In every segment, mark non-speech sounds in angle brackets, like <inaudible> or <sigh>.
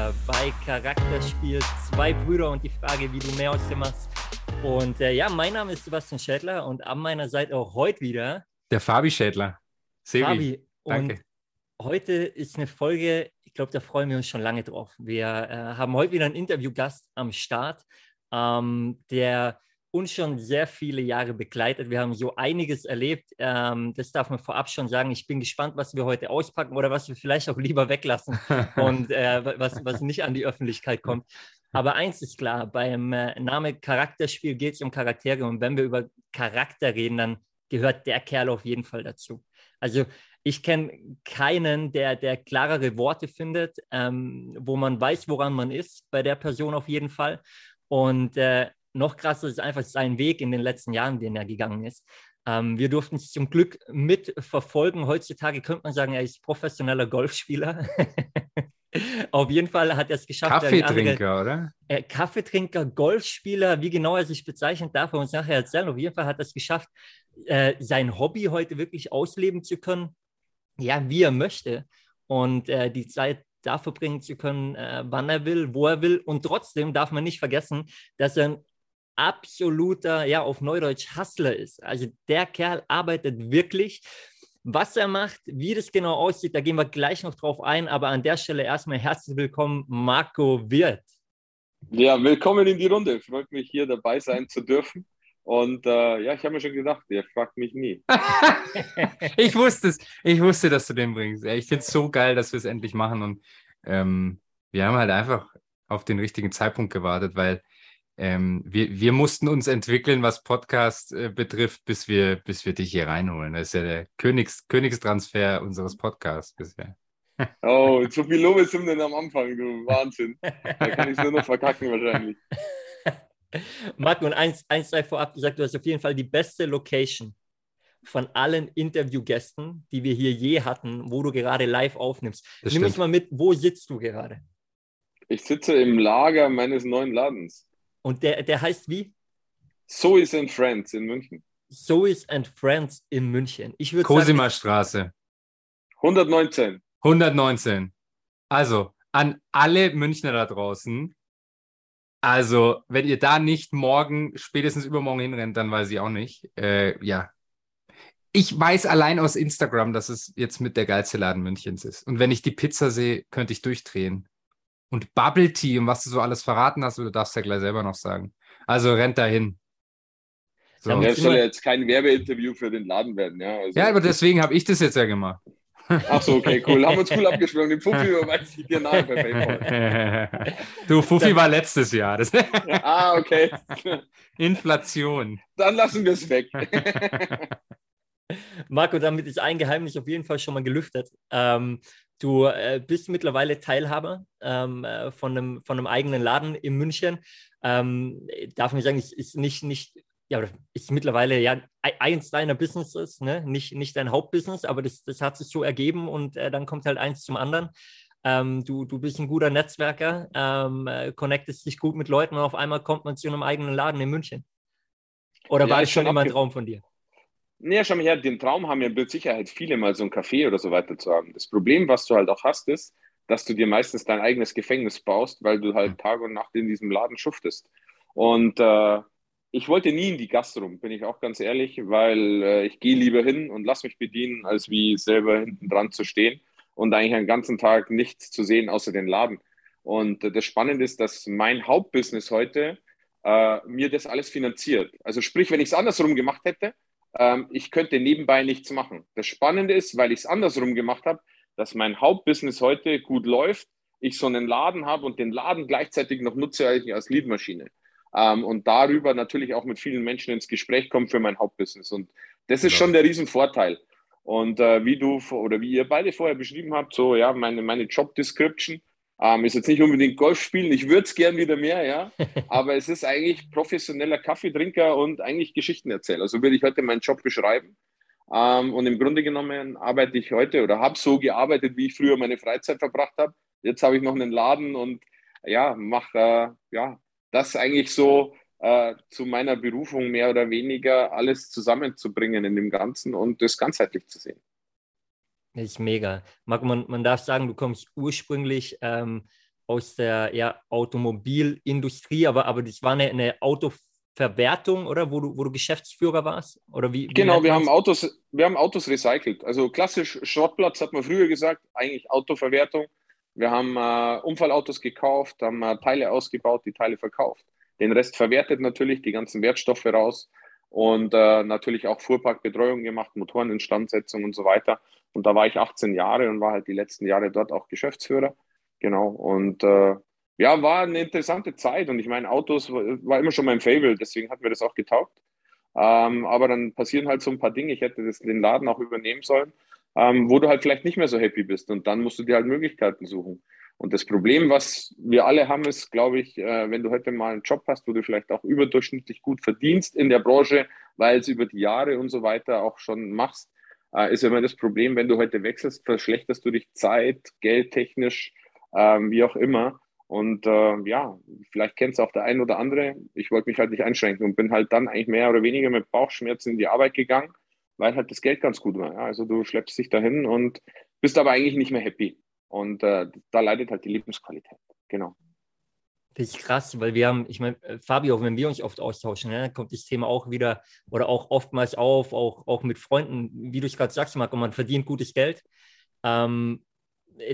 Wieder bei Charakterspiel Zwei Brüder und die Frage, wie du mehr aus dem machst. Und äh, ja, mein Name ist Sebastian Schädler und an meiner Seite auch heute wieder der Fabi Schädler. Sebi, Fabi, danke. Und heute ist eine Folge, ich glaube, da freuen wir uns schon lange drauf. Wir äh, haben heute wieder einen Interviewgast am Start, ähm, der uns schon sehr viele Jahre begleitet. Wir haben so einiges erlebt. Ähm, das darf man vorab schon sagen. Ich bin gespannt, was wir heute auspacken oder was wir vielleicht auch lieber weglassen <laughs> und äh, was, was nicht an die Öffentlichkeit kommt. Aber eins ist klar, beim äh, Name Charakterspiel geht es um Charaktere und wenn wir über Charakter reden, dann gehört der Kerl auf jeden Fall dazu. Also ich kenne keinen, der, der klarere Worte findet, ähm, wo man weiß, woran man ist, bei der Person auf jeden Fall. Und äh, noch krasser ist einfach sein Weg in den letzten Jahren, den er gegangen ist. Ähm, wir durften es zum Glück mitverfolgen. Heutzutage könnte man sagen, er ist professioneller Golfspieler. <laughs> Auf jeden Fall hat er es geschafft. Kaffeetrinker, andere, oder? Äh, Kaffeetrinker, Golfspieler, wie genau er sich bezeichnet, darf er uns nachher erzählen. Auf jeden Fall hat er es geschafft, äh, sein Hobby heute wirklich ausleben zu können, ja, wie er möchte. Und äh, die Zeit da verbringen zu können, äh, wann er will, wo er will. Und trotzdem darf man nicht vergessen, dass er ein absoluter, ja, auf Neudeutsch Hustler ist. Also der Kerl arbeitet wirklich. Was er macht, wie das genau aussieht, da gehen wir gleich noch drauf ein. Aber an der Stelle erstmal herzlich willkommen, Marco Wirth. Ja, willkommen in die Runde. Freut mich, hier dabei sein zu dürfen. Und äh, ja, ich habe mir schon gedacht, der fragt mich nie. <laughs> ich wusste es. Ich wusste, dass du den bringst. Ich finde es so geil, dass wir es endlich machen. Und ähm, wir haben halt einfach auf den richtigen Zeitpunkt gewartet, weil ähm, wir, wir mussten uns entwickeln, was Podcast äh, betrifft, bis wir, bis wir dich hier reinholen. Das ist ja der Königs, Königstransfer unseres Podcasts bisher. Oh, so viel Lobeshymnen am Anfang, du Wahnsinn. Da kann ich es nur noch verkacken wahrscheinlich. <laughs> Marco, und eins, eins sei vorab gesagt, du hast auf jeden Fall die beste Location von allen Interviewgästen, die wir hier je hatten, wo du gerade live aufnimmst. Das Nimm stimmt. uns mal mit, wo sitzt du gerade? Ich sitze im Lager meines neuen Ladens. Und der, der heißt wie? Sois and Friends in München. Sois and Friends in München. Ich würde Cosima sagen, Straße. 119. 119. Also an alle Münchner da draußen. Also, wenn ihr da nicht morgen, spätestens übermorgen hinrennt, dann weiß ich auch nicht. Äh, ja. Ich weiß allein aus Instagram, dass es jetzt mit der geilste Laden Münchens ist. Und wenn ich die Pizza sehe, könnte ich durchdrehen und Bubble Tea und was du so alles verraten hast, du darfst ja gleich selber noch sagen. Also rennt dahin. So. Ja, das soll ja jetzt kein Werbeinterview für den Laden werden, ja. Also, ja, aber deswegen habe ich das jetzt ja gemacht. Ach so, okay, <laughs> cool. Haben wir uns cool abgesprochen. Den Fuffi <laughs> überweise ich dir nahe bei PayPal. <laughs> Du, Fuffi war letztes Jahr. Das ah, okay. Inflation. Dann lassen wir es weg. Marco, damit ist ein Geheimnis auf jeden Fall schon mal gelüftet. Ähm, Du äh, bist mittlerweile Teilhaber ähm, äh, von, einem, von einem eigenen Laden in München. Ähm, darf man sagen, ist, ist nicht, nicht, ja, ist mittlerweile ja eins deiner Businesses, ne? nicht, nicht dein Hauptbusiness, aber das, das hat sich so ergeben und äh, dann kommt halt eins zum anderen. Ähm, du, du bist ein guter Netzwerker, ähm, äh, connectest dich gut mit Leuten und auf einmal kommt man zu einem eigenen Laden in München. Oder ja, war das schon immer ein Traum von dir? Naja, schau mal her, den Traum haben ja mit Sicherheit viele mal so ein Café oder so weiter zu haben. Das Problem, was du halt auch hast, ist, dass du dir meistens dein eigenes Gefängnis baust, weil du halt Tag und Nacht in diesem Laden schuftest. Und äh, ich wollte nie in die Gastro, bin ich auch ganz ehrlich, weil äh, ich gehe lieber hin und lass mich bedienen, als wie selber hinten dran zu stehen und eigentlich einen ganzen Tag nichts zu sehen außer den Laden. Und äh, das Spannende ist, dass mein Hauptbusiness heute äh, mir das alles finanziert. Also sprich, wenn ich es andersrum gemacht hätte, ähm, ich könnte nebenbei nichts machen. Das Spannende ist, weil ich es andersrum gemacht habe, dass mein Hauptbusiness heute gut läuft, ich so einen Laden habe und den Laden gleichzeitig noch nutze als Leadmaschine. Ähm, und darüber natürlich auch mit vielen Menschen ins Gespräch komme für mein Hauptbusiness. Und das ist genau. schon der Riesenvorteil. Und äh, wie du oder wie ihr beide vorher beschrieben habt, so ja, meine, meine Job Description ähm, ist jetzt nicht unbedingt Golf spielen, ich würde es gern wieder mehr, ja. <laughs> Aber es ist eigentlich professioneller Kaffeetrinker und eigentlich Geschichtenerzähler. So würde ich heute meinen Job beschreiben. Ähm, und im Grunde genommen arbeite ich heute oder habe so gearbeitet, wie ich früher meine Freizeit verbracht habe. Jetzt habe ich noch einen Laden und ja, mache äh, ja, das eigentlich so äh, zu meiner Berufung mehr oder weniger alles zusammenzubringen in dem Ganzen und das ganzheitlich zu sehen. Das ist mega. Marco, man, man darf sagen, du kommst ursprünglich ähm, aus der ja, Automobilindustrie, aber, aber das war eine, eine Autoverwertung, oder? Wo du, wo du Geschäftsführer warst? Oder wie, wie genau, wir haben, Autos, wir haben Autos recycelt. Also klassisch Schrottplatz hat man früher gesagt, eigentlich Autoverwertung. Wir haben äh, Unfallautos gekauft, haben äh, Teile ausgebaut, die Teile verkauft. Den Rest verwertet natürlich, die ganzen Wertstoffe raus und äh, natürlich auch Fuhrparkbetreuung gemacht, Motoreninstandsetzung und so weiter. Und da war ich 18 Jahre und war halt die letzten Jahre dort auch Geschäftsführer. Genau. Und äh, ja, war eine interessante Zeit. Und ich meine, Autos war immer schon mein Fable, deswegen hat mir das auch getaugt. Ähm, aber dann passieren halt so ein paar Dinge. Ich hätte das, den Laden auch übernehmen sollen, ähm, wo du halt vielleicht nicht mehr so happy bist. Und dann musst du dir halt Möglichkeiten suchen. Und das Problem, was wir alle haben, ist, glaube ich, äh, wenn du heute mal einen Job hast, wo du vielleicht auch überdurchschnittlich gut verdienst in der Branche, weil es über die Jahre und so weiter auch schon machst, äh, ist immer das Problem, wenn du heute wechselst, verschlechterst du dich Zeit, geldtechnisch, ähm, wie auch immer. Und äh, ja, vielleicht kennt es auch der ein oder andere. Ich wollte mich halt nicht einschränken und bin halt dann eigentlich mehr oder weniger mit Bauchschmerzen in die Arbeit gegangen, weil halt das Geld ganz gut war. Also du schleppst dich dahin und bist aber eigentlich nicht mehr happy. Und äh, da leidet halt die Lebensqualität. Genau. Das ist krass, weil wir haben, ich meine, äh, Fabio, wenn wir uns oft austauschen, ne, kommt das Thema auch wieder oder auch oftmals auf, auch, auch mit Freunden, wie du es gerade sagst, Marco, man verdient gutes Geld. Ähm,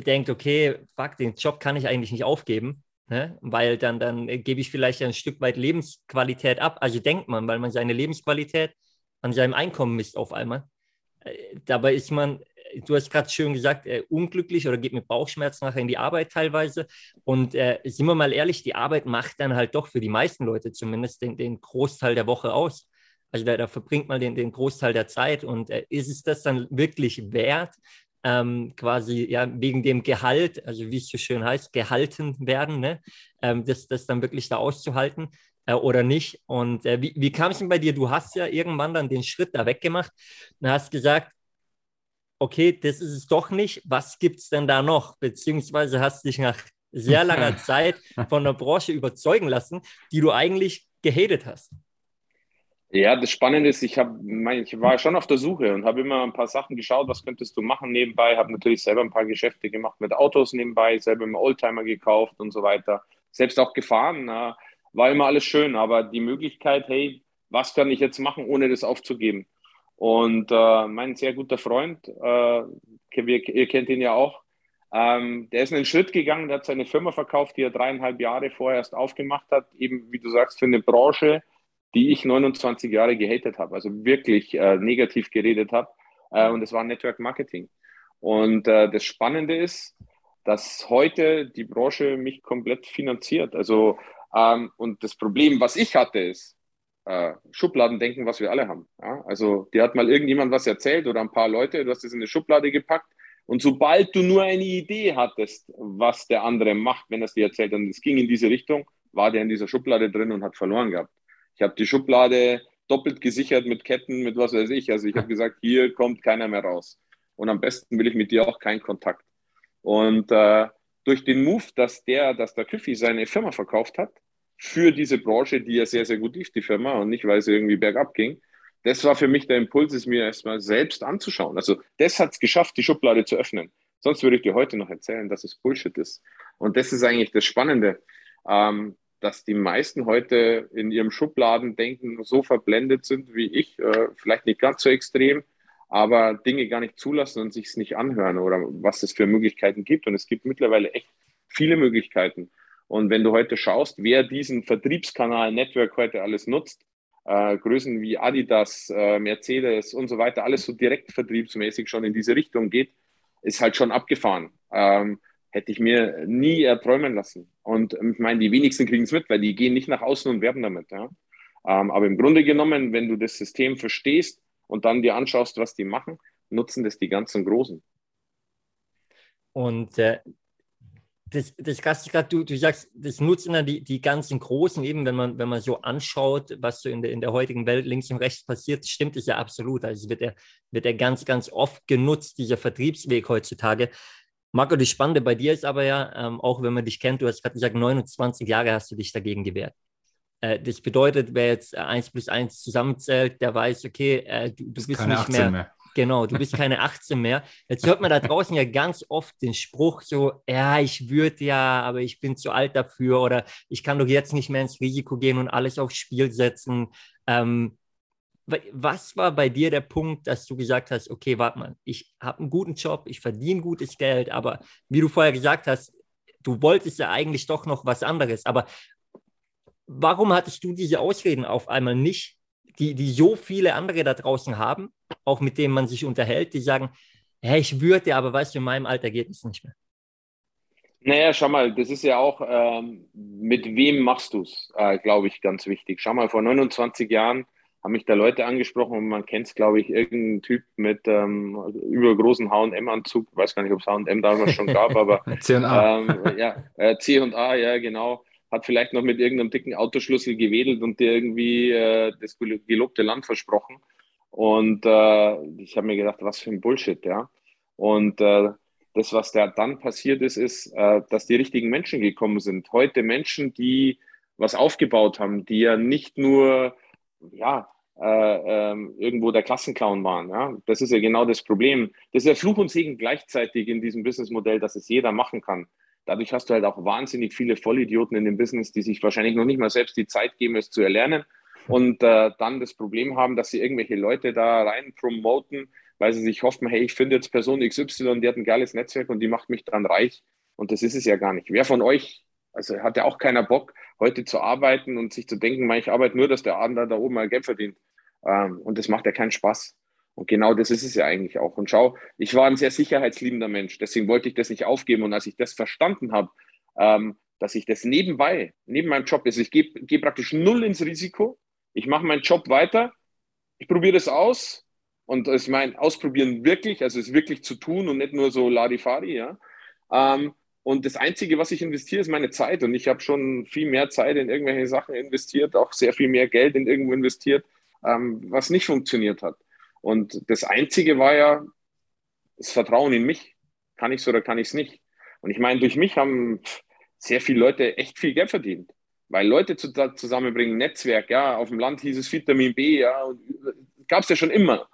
denkt, okay, fuck, den Job kann ich eigentlich nicht aufgeben, ne? weil dann, dann gebe ich vielleicht ein Stück weit Lebensqualität ab. Also denkt man, weil man seine Lebensqualität an seinem Einkommen misst auf einmal. Äh, dabei ist man du hast gerade schön gesagt, äh, unglücklich oder geht mit Bauchschmerzen nachher in die Arbeit teilweise. Und äh, sind wir mal ehrlich, die Arbeit macht dann halt doch für die meisten Leute zumindest den, den Großteil der Woche aus. Also da, da verbringt man den, den Großteil der Zeit und äh, ist es das dann wirklich wert, ähm, quasi ja wegen dem Gehalt, also wie es so schön heißt, gehalten werden, ne? ähm, das, das dann wirklich da auszuhalten äh, oder nicht. Und äh, wie, wie kam es denn bei dir? Du hast ja irgendwann dann den Schritt da weggemacht und hast gesagt, okay, das ist es doch nicht. Was gibt es denn da noch? Beziehungsweise hast du dich nach sehr langer <laughs> Zeit von der Branche überzeugen lassen, die du eigentlich gehatet hast. Ja, das Spannende ist, ich, hab, ich war schon auf der Suche und habe immer ein paar Sachen geschaut, was könntest du machen nebenbei. Habe natürlich selber ein paar Geschäfte gemacht mit Autos nebenbei, selber immer Oldtimer gekauft und so weiter. Selbst auch gefahren, war immer alles schön, aber die Möglichkeit, hey, was kann ich jetzt machen, ohne das aufzugeben? Und äh, mein sehr guter Freund, äh, ihr kennt ihn ja auch, ähm, der ist einen Schritt gegangen, der hat seine Firma verkauft, die er dreieinhalb Jahre vorher erst aufgemacht hat, eben wie du sagst, für eine Branche, die ich 29 Jahre gehatet habe, also wirklich äh, negativ geredet habe. Äh, und es war Network Marketing. Und äh, das Spannende ist, dass heute die Branche mich komplett finanziert. Also, ähm, und das Problem, was ich hatte, ist, äh, Schubladendenken, was wir alle haben. Ja? Also dir hat mal irgendjemand was erzählt oder ein paar Leute, du hast das in eine Schublade gepackt und sobald du nur eine Idee hattest, was der andere macht, wenn er es dir erzählt und es ging in diese Richtung, war der in dieser Schublade drin und hat verloren gehabt. Ich habe die Schublade doppelt gesichert mit Ketten, mit was weiß ich. Also ich habe gesagt, hier kommt keiner mehr raus. Und am besten will ich mit dir auch keinen Kontakt. Und äh, durch den Move, dass der, dass der Küffi seine Firma verkauft hat, für diese Branche, die ja sehr, sehr gut lief, die Firma, und nicht, weil sie irgendwie bergab ging. Das war für mich der Impuls, es mir erstmal selbst anzuschauen. Also das hat es geschafft, die Schublade zu öffnen. Sonst würde ich dir heute noch erzählen, dass es Bullshit ist. Und das ist eigentlich das Spannende, ähm, dass die meisten heute in ihrem Schubladendenken so verblendet sind wie ich, äh, vielleicht nicht ganz so extrem, aber Dinge gar nicht zulassen und sich es nicht anhören oder was es für Möglichkeiten gibt. Und es gibt mittlerweile echt viele Möglichkeiten. Und wenn du heute schaust, wer diesen Vertriebskanal Network heute alles nutzt, äh, Größen wie Adidas, äh, Mercedes und so weiter, alles so direkt vertriebsmäßig schon in diese Richtung geht, ist halt schon abgefahren. Ähm, hätte ich mir nie erträumen lassen. Und ich meine, die wenigsten kriegen es mit, weil die gehen nicht nach außen und werben damit. Ja? Ähm, aber im Grunde genommen, wenn du das System verstehst und dann dir anschaust, was die machen, nutzen das die ganzen Großen. Und äh, das, das Krasse gerade, du, du sagst, das nutzen dann die, die ganzen Großen eben, wenn man, wenn man so anschaut, was so in der, in der heutigen Welt links und rechts passiert, stimmt es ja absolut. Also wird er, wird er ganz, ganz oft genutzt, dieser Vertriebsweg heutzutage. Marco, das Spannende bei dir ist aber ja, ähm, auch wenn man dich kennt, du hast gerade gesagt, 29 Jahre hast du dich dagegen gewehrt. Äh, das bedeutet, wer jetzt 1 plus 1 zusammenzählt, der weiß, okay, äh, du, du bist nicht mehr, mehr, Genau, du bist keine 18 mehr. Jetzt hört man da draußen ja ganz oft den Spruch so, ja, ich würde ja, aber ich bin zu alt dafür oder ich kann doch jetzt nicht mehr ins Risiko gehen und alles aufs Spiel setzen. Ähm, was war bei dir der Punkt, dass du gesagt hast, okay, warte mal, ich habe einen guten Job, ich verdiene gutes Geld, aber wie du vorher gesagt hast, du wolltest ja eigentlich doch noch was anderes. Aber warum hattest du diese Ausreden auf einmal nicht, die, die so viele andere da draußen haben, auch mit denen man sich unterhält, die sagen, hey, ich würde, aber weißt du, in meinem Alter geht es nicht mehr. Naja, schau mal, das ist ja auch, ähm, mit wem machst du es, äh, glaube ich, ganz wichtig. Schau mal, vor 29 Jahren haben mich da Leute angesprochen und man kennt es, glaube ich, irgendein Typ mit ähm, übergroßen H&M-Anzug, weiß gar nicht, ob es H&M damals schon gab, aber <laughs> C&A. Ähm, ja, äh, C&A, ja, genau, hat vielleicht noch mit irgendeinem dicken Autoschlüssel gewedelt und dir irgendwie äh, das gelobte Land versprochen und äh, ich habe mir gedacht, was für ein Bullshit, ja. Und äh, das, was da dann passiert ist, ist, äh, dass die richtigen Menschen gekommen sind. Heute Menschen, die was aufgebaut haben, die ja nicht nur ja, äh, ähm, irgendwo der Klassenclown waren. Ja? Das ist ja genau das Problem. Das ist ja Fluch und Segen gleichzeitig in diesem Businessmodell, dass es jeder machen kann. Dadurch hast du halt auch wahnsinnig viele Vollidioten in dem Business, die sich wahrscheinlich noch nicht mal selbst die Zeit geben, es zu erlernen und äh, dann das Problem haben, dass sie irgendwelche Leute da rein promoten, weil sie sich hoffen, hey, ich finde jetzt Person XY, die hat ein geiles Netzwerk und die macht mich dann reich. Und das ist es ja gar nicht. Wer von euch, also hat ja auch keiner Bock, heute zu arbeiten und sich zu denken, ich arbeite nur, dass der Abend da oben mal Geld verdient. Ähm, und das macht ja keinen Spaß. Und genau das ist es ja eigentlich auch. Und schau, ich war ein sehr sicherheitsliebender Mensch, deswegen wollte ich das nicht aufgeben. Und als ich das verstanden habe, ähm, dass ich das nebenbei, neben meinem Job ist, ich gehe geh praktisch null ins Risiko, ich mache meinen Job weiter, ich probiere das aus. Und ich meine, ausprobieren wirklich, also es wirklich zu tun und nicht nur so Larifari, ja. Ähm, und das Einzige, was ich investiere, ist meine Zeit. Und ich habe schon viel mehr Zeit in irgendwelche Sachen investiert, auch sehr viel mehr Geld in irgendwo investiert, ähm, was nicht funktioniert hat. Und das Einzige war ja das Vertrauen in mich. Kann ich es oder kann ich es nicht? Und ich meine, durch mich haben sehr viele Leute echt viel Geld verdient. Weil Leute zu, zusammenbringen, Netzwerk, ja, auf dem Land hieß es Vitamin B, ja, gab es ja schon immer.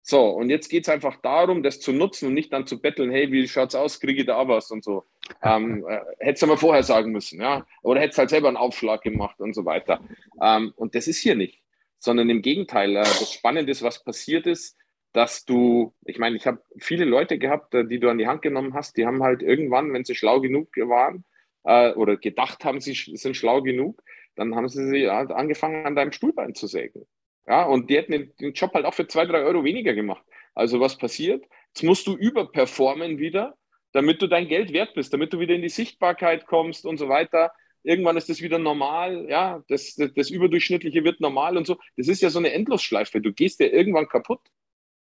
So, und jetzt geht es einfach darum, das zu nutzen und nicht dann zu betteln, hey, wie schaut's aus, kriege ich da was und so. <laughs> Ähm, äh, hättest du mal vorher sagen müssen, ja. Oder hättest halt selber einen Aufschlag gemacht und so weiter. Ähm, und das ist hier nicht. Sondern im Gegenteil, äh, das Spannende ist, was passiert ist, dass du, ich meine, ich habe viele Leute gehabt, äh, die du an die Hand genommen hast, die haben halt irgendwann, wenn sie schlau genug waren, äh, oder gedacht haben, sie sind schlau genug, dann haben sie, sie halt angefangen, an deinem Stuhlbein zu sägen. Ja, und die hätten den Job halt auch für zwei, drei Euro weniger gemacht. Also was passiert? Jetzt musst du überperformen wieder, damit du dein Geld wert bist, damit du wieder in die Sichtbarkeit kommst und so weiter. Irgendwann ist das wieder normal, ja, das, das, das Überdurchschnittliche wird normal und so. Das ist ja so eine Endlosschleife. Du gehst ja irgendwann kaputt.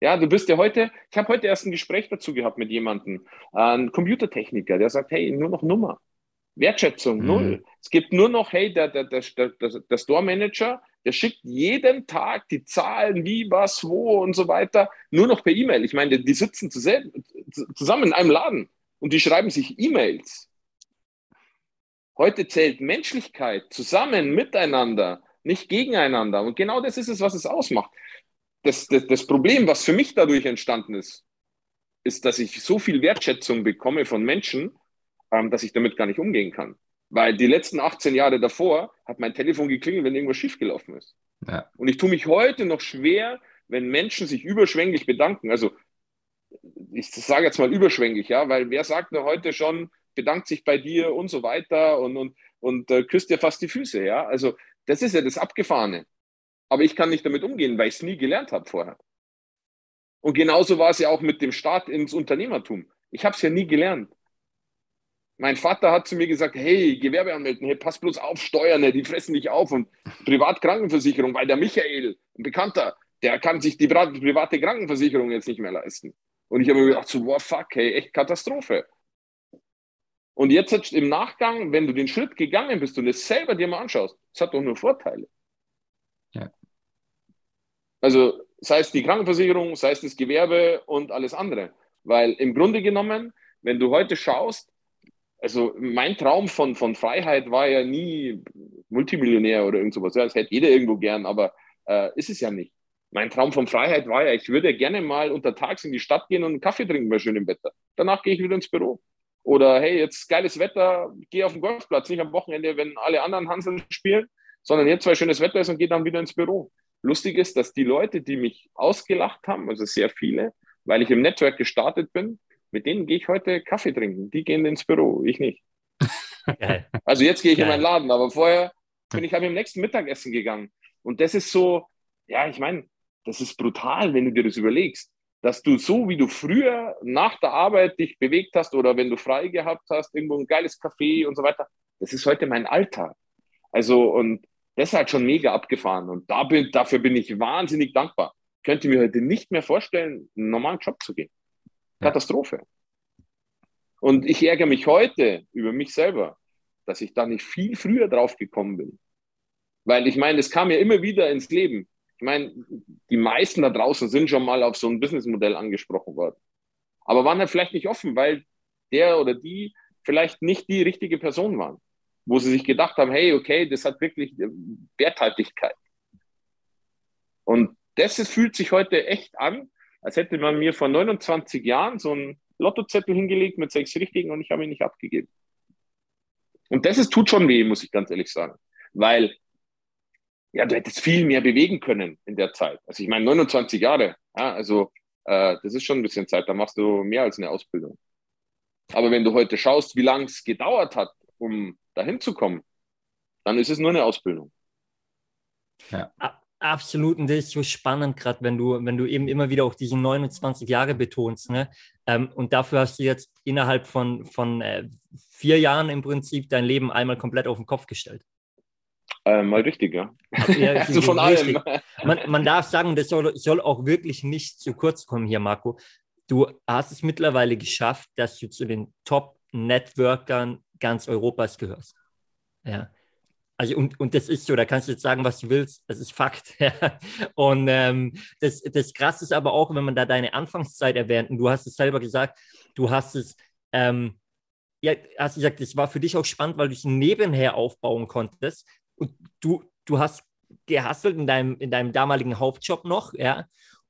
Ja, du bist ja heute, ich habe heute erst ein Gespräch dazu gehabt mit jemandem, ein Computertechniker, der sagt, hey, nur noch Nummer. Wertschätzung, mhm. null. Es gibt nur noch, hey, der, der, der, der, der Store Manager, der schickt jeden Tag die Zahlen, wie, was, wo und so weiter, nur noch per E-Mail. Ich meine, die sitzen zusammen in einem Laden und die schreiben sich E-Mails. Heute zählt Menschlichkeit zusammen, miteinander, nicht gegeneinander. Und genau das ist es, was es ausmacht. Das, das, das Problem, was für mich dadurch entstanden ist, ist, dass ich so viel Wertschätzung bekomme von Menschen, ähm, dass ich damit gar nicht umgehen kann. Weil die letzten 18 Jahre davor hat mein Telefon geklingelt, wenn irgendwas schiefgelaufen ist. Ja. Und ich tue mich heute noch schwer, wenn Menschen sich überschwänglich bedanken. Also ich sage jetzt mal überschwänglich, ja, weil wer sagt nur heute schon, bedankt sich bei dir und so weiter und, und, und äh, küsst dir fast die Füße, ja. Also das ist ja das Abgefahrene. Aber ich kann nicht damit umgehen, weil ich es nie gelernt habe vorher. Und genauso war es ja auch mit dem Start ins Unternehmertum. Ich habe es ja nie gelernt. Mein Vater hat zu mir gesagt, hey, Gewerbe anmelden, hey, pass bloß auf, Steuern, die fressen dich auf und Privatkrankenversicherung, weil der Michael, ein Bekannter, der kann sich die private Krankenversicherung jetzt nicht mehr leisten. Und ich habe mir gedacht, so, wow, fuck, hey, echt Katastrophe. Und jetzt im Nachgang, wenn du den Schritt gegangen bist und es selber dir mal anschaust, es hat doch nur Vorteile. Ja. Also sei es die Krankenversicherung, sei es das Gewerbe und alles andere. Weil im Grunde genommen, wenn du heute schaust, also mein Traum von, von Freiheit war ja nie Multimillionär oder irgend sowas. Ja, das hätte jeder irgendwo gern, aber äh, ist es ja nicht. mein Traum von Freiheit war ja, ich würde gerne mal untertags in die Stadt gehen und einen Kaffee trinken bei schönem Wetter. Danach gehe ich wieder ins Büro. Oder hey, jetzt geiles Wetter, gehe auf den Golfplatz, nicht am Wochenende, wenn alle anderen Hanseln spielen, sondern jetzt, weil schönes Wetter ist und gehe dann wieder ins Büro. Lustig ist, dass die Leute, die mich ausgelacht haben, also sehr viele, weil ich im Network gestartet bin, mit denen gehe ich heute Kaffee trinken. Die gehen ins Büro, ich nicht. Geil. Also jetzt gehe ich Geil. in meinen Laden, aber vorher bin ich halt im nächsten Mittagessen gegangen. Und das ist so, ja, ich meine, das ist brutal, wenn du dir das überlegst, dass du so, wie du früher nach der Arbeit dich bewegt hast oder wenn du frei gehabt hast, irgendwo ein geiles Café und so weiter, das ist heute mein Alltag. Also, und das ist halt schon mega abgefahren. Und da bin, dafür bin ich wahnsinnig dankbar. Ich könnte mir heute nicht mehr vorstellen, einen normalen Job zu gehen. Katastrophe. Und ich ärgere mich heute über mich selber, dass ich da nicht viel früher drauf gekommen bin. Weil ich meine, es kam ja immer wieder ins Leben. Ich meine, die meisten da draußen sind schon mal auf so ein Businessmodell angesprochen worden. Aber waren halt vielleicht nicht offen, weil der oder die vielleicht nicht die richtige Person waren. Wo sie sich gedacht haben, hey, okay, das hat wirklich Werthaltigkeit. Und das ist, fühlt sich heute echt an, als hätte man mir vor 29 Jahren so einen Lottozettel hingelegt mit sechs Richtigen und ich habe ihn nicht abgegeben. Und das ist, tut schon weh, muss ich ganz ehrlich sagen. Weil, ja, du hättest viel mehr bewegen können in der Zeit. Also ich meine, 29 Jahre, ja, also äh, das ist schon ein bisschen Zeit, da machst du mehr als eine Ausbildung. Aber wenn du heute schaust, wie lange es gedauert hat, um dahin zu kommen, dann ist es nur eine Ausbildung. Ja. Absolut, und das ist so spannend, gerade wenn du, wenn du eben immer wieder auch diese 29 Jahre betonst. Ne? Ähm, und dafür hast du jetzt innerhalb von, von äh, vier Jahren im Prinzip dein Leben einmal komplett auf den Kopf gestellt. Äh, mal richtig, ja. <laughs> ja also von richtig. allem. <laughs> Man, man darf sagen, das soll, soll auch wirklich nicht zu kurz kommen hier, Marco. Du hast es mittlerweile geschafft, dass du zu den Top-Networkern ganz Europas gehörst. Ja. Also und, und das ist so, da kannst du jetzt sagen, was du willst, das ist Fakt. <laughs> und ähm, das, das Krasse ist aber auch, wenn man da deine Anfangszeit erwähnt, und du hast es selber gesagt, du hast es, ähm, ja, hast gesagt, das war für dich auch spannend, weil du es nebenher aufbauen konntest. Und du, du hast gehasselt in deinem, in deinem damaligen Hauptjob noch, ja,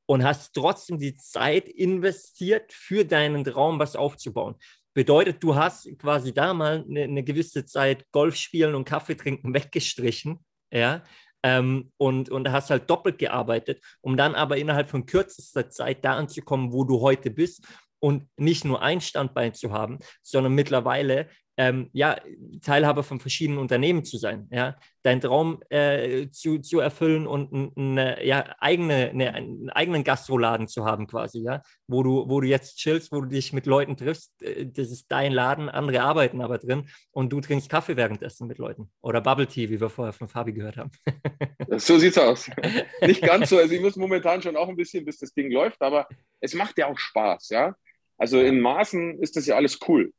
und hast trotzdem die Zeit investiert, für deinen Traum was aufzubauen. Bedeutet, du hast quasi da mal eine, eine gewisse Zeit Golf spielen und Kaffee trinken <laughs> weggestrichen, ja, ähm, und, und hast halt doppelt gearbeitet, um dann aber innerhalb von kürzester Zeit da anzukommen, wo du heute bist und nicht nur ein Standbein zu haben, sondern mittlerweile ähm, ja, Teilhaber von verschiedenen Unternehmen zu sein, ja, deinen Traum äh, zu, zu erfüllen und eine, ja, eigene, eine, einen eigenen Gastroladen zu haben quasi, ja, wo du, wo du jetzt chillst, wo du dich mit Leuten triffst, äh, das ist dein Laden, andere arbeiten aber drin und du trinkst Kaffee währenddessen mit Leuten oder Bubble Tea, wie wir vorher von Fabi gehört haben. <laughs> so sieht's aus. <laughs> Nicht ganz so, also ich muss momentan schon auch ein bisschen, bis das Ding läuft, aber es macht ja auch Spaß, ja. Also in Maßen ist das ja alles cool.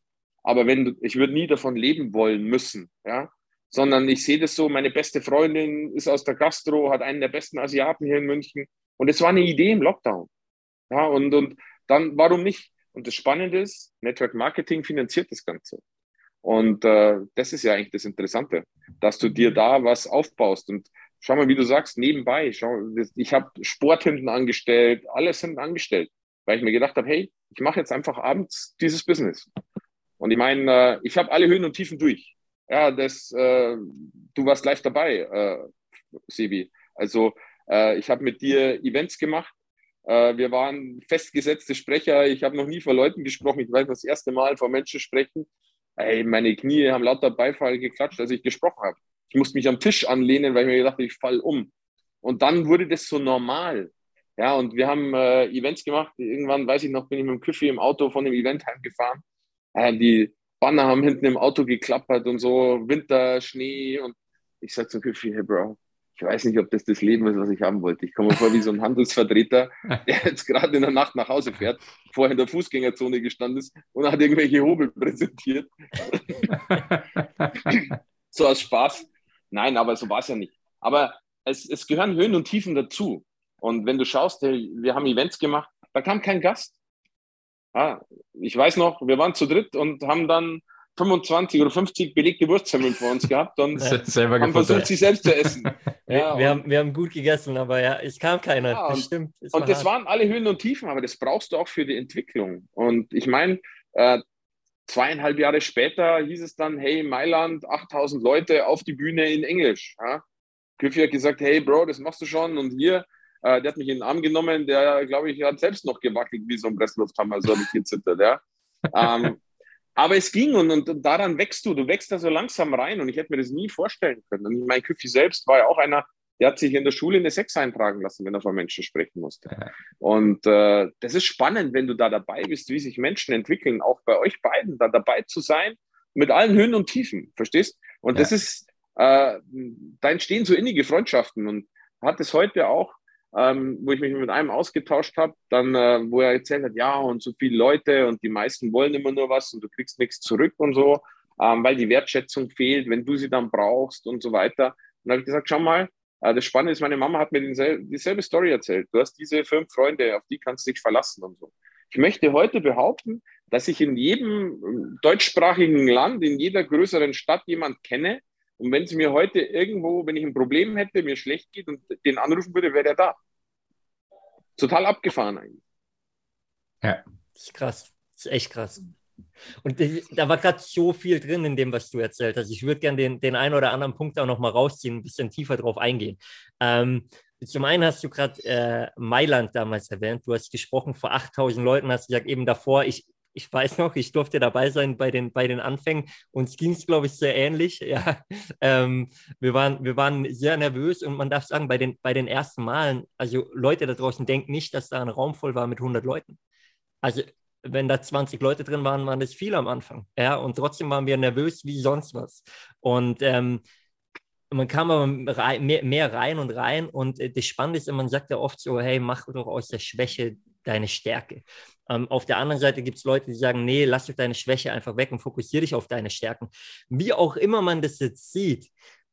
Aber wenn du, ich würde nie davon leben wollen müssen, ja, sondern ich sehe das so, meine beste Freundin ist aus der Gastro, hat einen der besten Asiaten hier in München und es war eine Idee im Lockdown. Ja, und, und dann, warum nicht? Und das Spannende ist, Network Marketing finanziert das Ganze. Und äh, das ist ja eigentlich das Interessante, dass du dir da was aufbaust. Und schau mal, wie du sagst, nebenbei, schau, ich habe Sport hinten angestellt, alles hinten angestellt, weil ich mir gedacht habe, hey, ich mache jetzt einfach abends dieses Business. Und ich meine, äh, ich habe alle Höhen und Tiefen durch. Ja, das, äh, du warst live dabei, äh, Sebi. Also ich habe mit dir Events gemacht. Wir waren festgesetzte Sprecher. Ich habe noch nie vor Leuten gesprochen. Ich weiß das erste Mal vor Menschen sprechen. Ey, meine Knie haben lauter Beifall geklatscht, als ich gesprochen habe. Ich musste mich am Tisch anlehnen, weil ich mir gedacht habe, ich fall um. Und dann wurde das so normal. Ja, und wir haben äh, Events gemacht. Irgendwann, weiß ich noch, bin ich mit dem Küffi im Auto von dem Event heimgefahren äh, die Banner haben hinten im Auto geklappert und so, Winter, Schnee und ich sag so viel, hey Bro, ich weiß nicht, ob das das Leben ist, was ich haben wollte. Ich komme mir vor wie so ein Handelsvertreter, <laughs> der jetzt gerade in der Nacht nach Hause fährt, vorher in der Fußgängerzone gestanden ist und hat irgendwelche Hobel präsentiert. <laughs> so aus Spaß. Nein, aber so war es ja nicht. Aber es, es gehören Höhen und Tiefen dazu. Und wenn du schaust, wir haben Events gemacht, da kam kein Gast. Ah, ich weiß noch, wir waren zu dritt und haben dann 25 oder 50 belegte Wurstsemmeln vor uns gehabt und <laughs> selber haben versucht, sie selbst zu essen. <laughs> ja, wir, haben, wir haben gut gegessen, aber ja, es kam keiner. Ja, das stimmt. Das und war das hart. waren alle Höhen und Tiefen, aber das brauchst du auch für die Entwicklung. Und ich meine, äh, zweieinhalb Jahre später hieß es dann, hey, Mailand, 8000 Leute auf die Bühne in Englisch. Ja? Küffi hat gesagt, hey Bro, das machst du schon. Und hier, äh, der hat mich in den Arm genommen, der, glaube ich, hat selbst noch gewackelt wie so ein Presslufthammer, so habe ich gezittert. Ja? ähm, aber es ging und, und daran wächst du, du wächst da so langsam rein und ich hätte mir das nie vorstellen können. Und mein Küffi selbst war ja auch einer, der hat sich in der Schule eine Sex eintragen lassen, wenn er von Menschen sprechen musste. Und äh, das ist spannend, wenn du da dabei bist, wie sich Menschen entwickeln, auch bei euch beiden da dabei zu sein, mit allen Höhen und Tiefen, verstehst? Und ja. das ist, äh, da entstehen so innige Freundschaften und hat es heute auch ähm, wo ich mich mit einem ausgetauscht habe, dann, äh, wo er erzählt hat, ja, und so viele Leute und die meisten wollen immer nur was und du kriegst nichts zurück und so, ähm, weil die Wertschätzung fehlt, wenn du sie dann brauchst und so weiter. Und dann habe ich gesagt, schau mal, äh, das Spannende ist, meine Mama hat mir denselbe, dieselbe Story erzählt. Du hast diese fünf Freunde, auf die kannst du dich verlassen und so. Ich möchte heute behaupten, dass ich in jedem ähm, deutschsprachigen Land, in jeder größeren Stadt jemand kenne, und wenn es mir heute irgendwo, wenn ich ein Problem hätte, mir schlecht geht und den anrufen würde, wäre der da. Total abgefahren eigentlich. Ja. Das ist krass. Das ist echt krass. Und da war gerade so viel drin in dem, was du erzählt hast. Ich würde gerne den, den einen oder anderen Punkt auch nochmal rausziehen, ein bisschen tiefer drauf eingehen. Ähm, zum einen hast du gerade äh, Mailand damals erwähnt. Du hast gesprochen vor 8000 Leuten, hast gesagt, eben davor, ich, ich weiß noch, ich durfte dabei sein bei den, bei den Anfängen. Uns ging es, glaube ich, sehr ähnlich. <laughs> Ja. Ähm, wir, waren, wir waren sehr nervös und man darf sagen, bei den, bei den ersten Malen, also Leute da draußen denken nicht, dass da ein Raum voll war mit 100 Leuten. Also wenn da 20 Leute drin waren, waren das viele am Anfang. Ja, und trotzdem waren wir nervös wie sonst was. Und ähm, man kam aber mehr, mehr rein und rein. Und äh, das Spannende ist, man sagt ja oft so, hey, mach doch aus der Schwäche deine Stärke. Ähm, auf der anderen Seite gibt es Leute, die sagen, nee, lass doch deine Schwäche einfach weg und fokussiere dich auf deine Stärken. Wie auch immer man das jetzt sieht,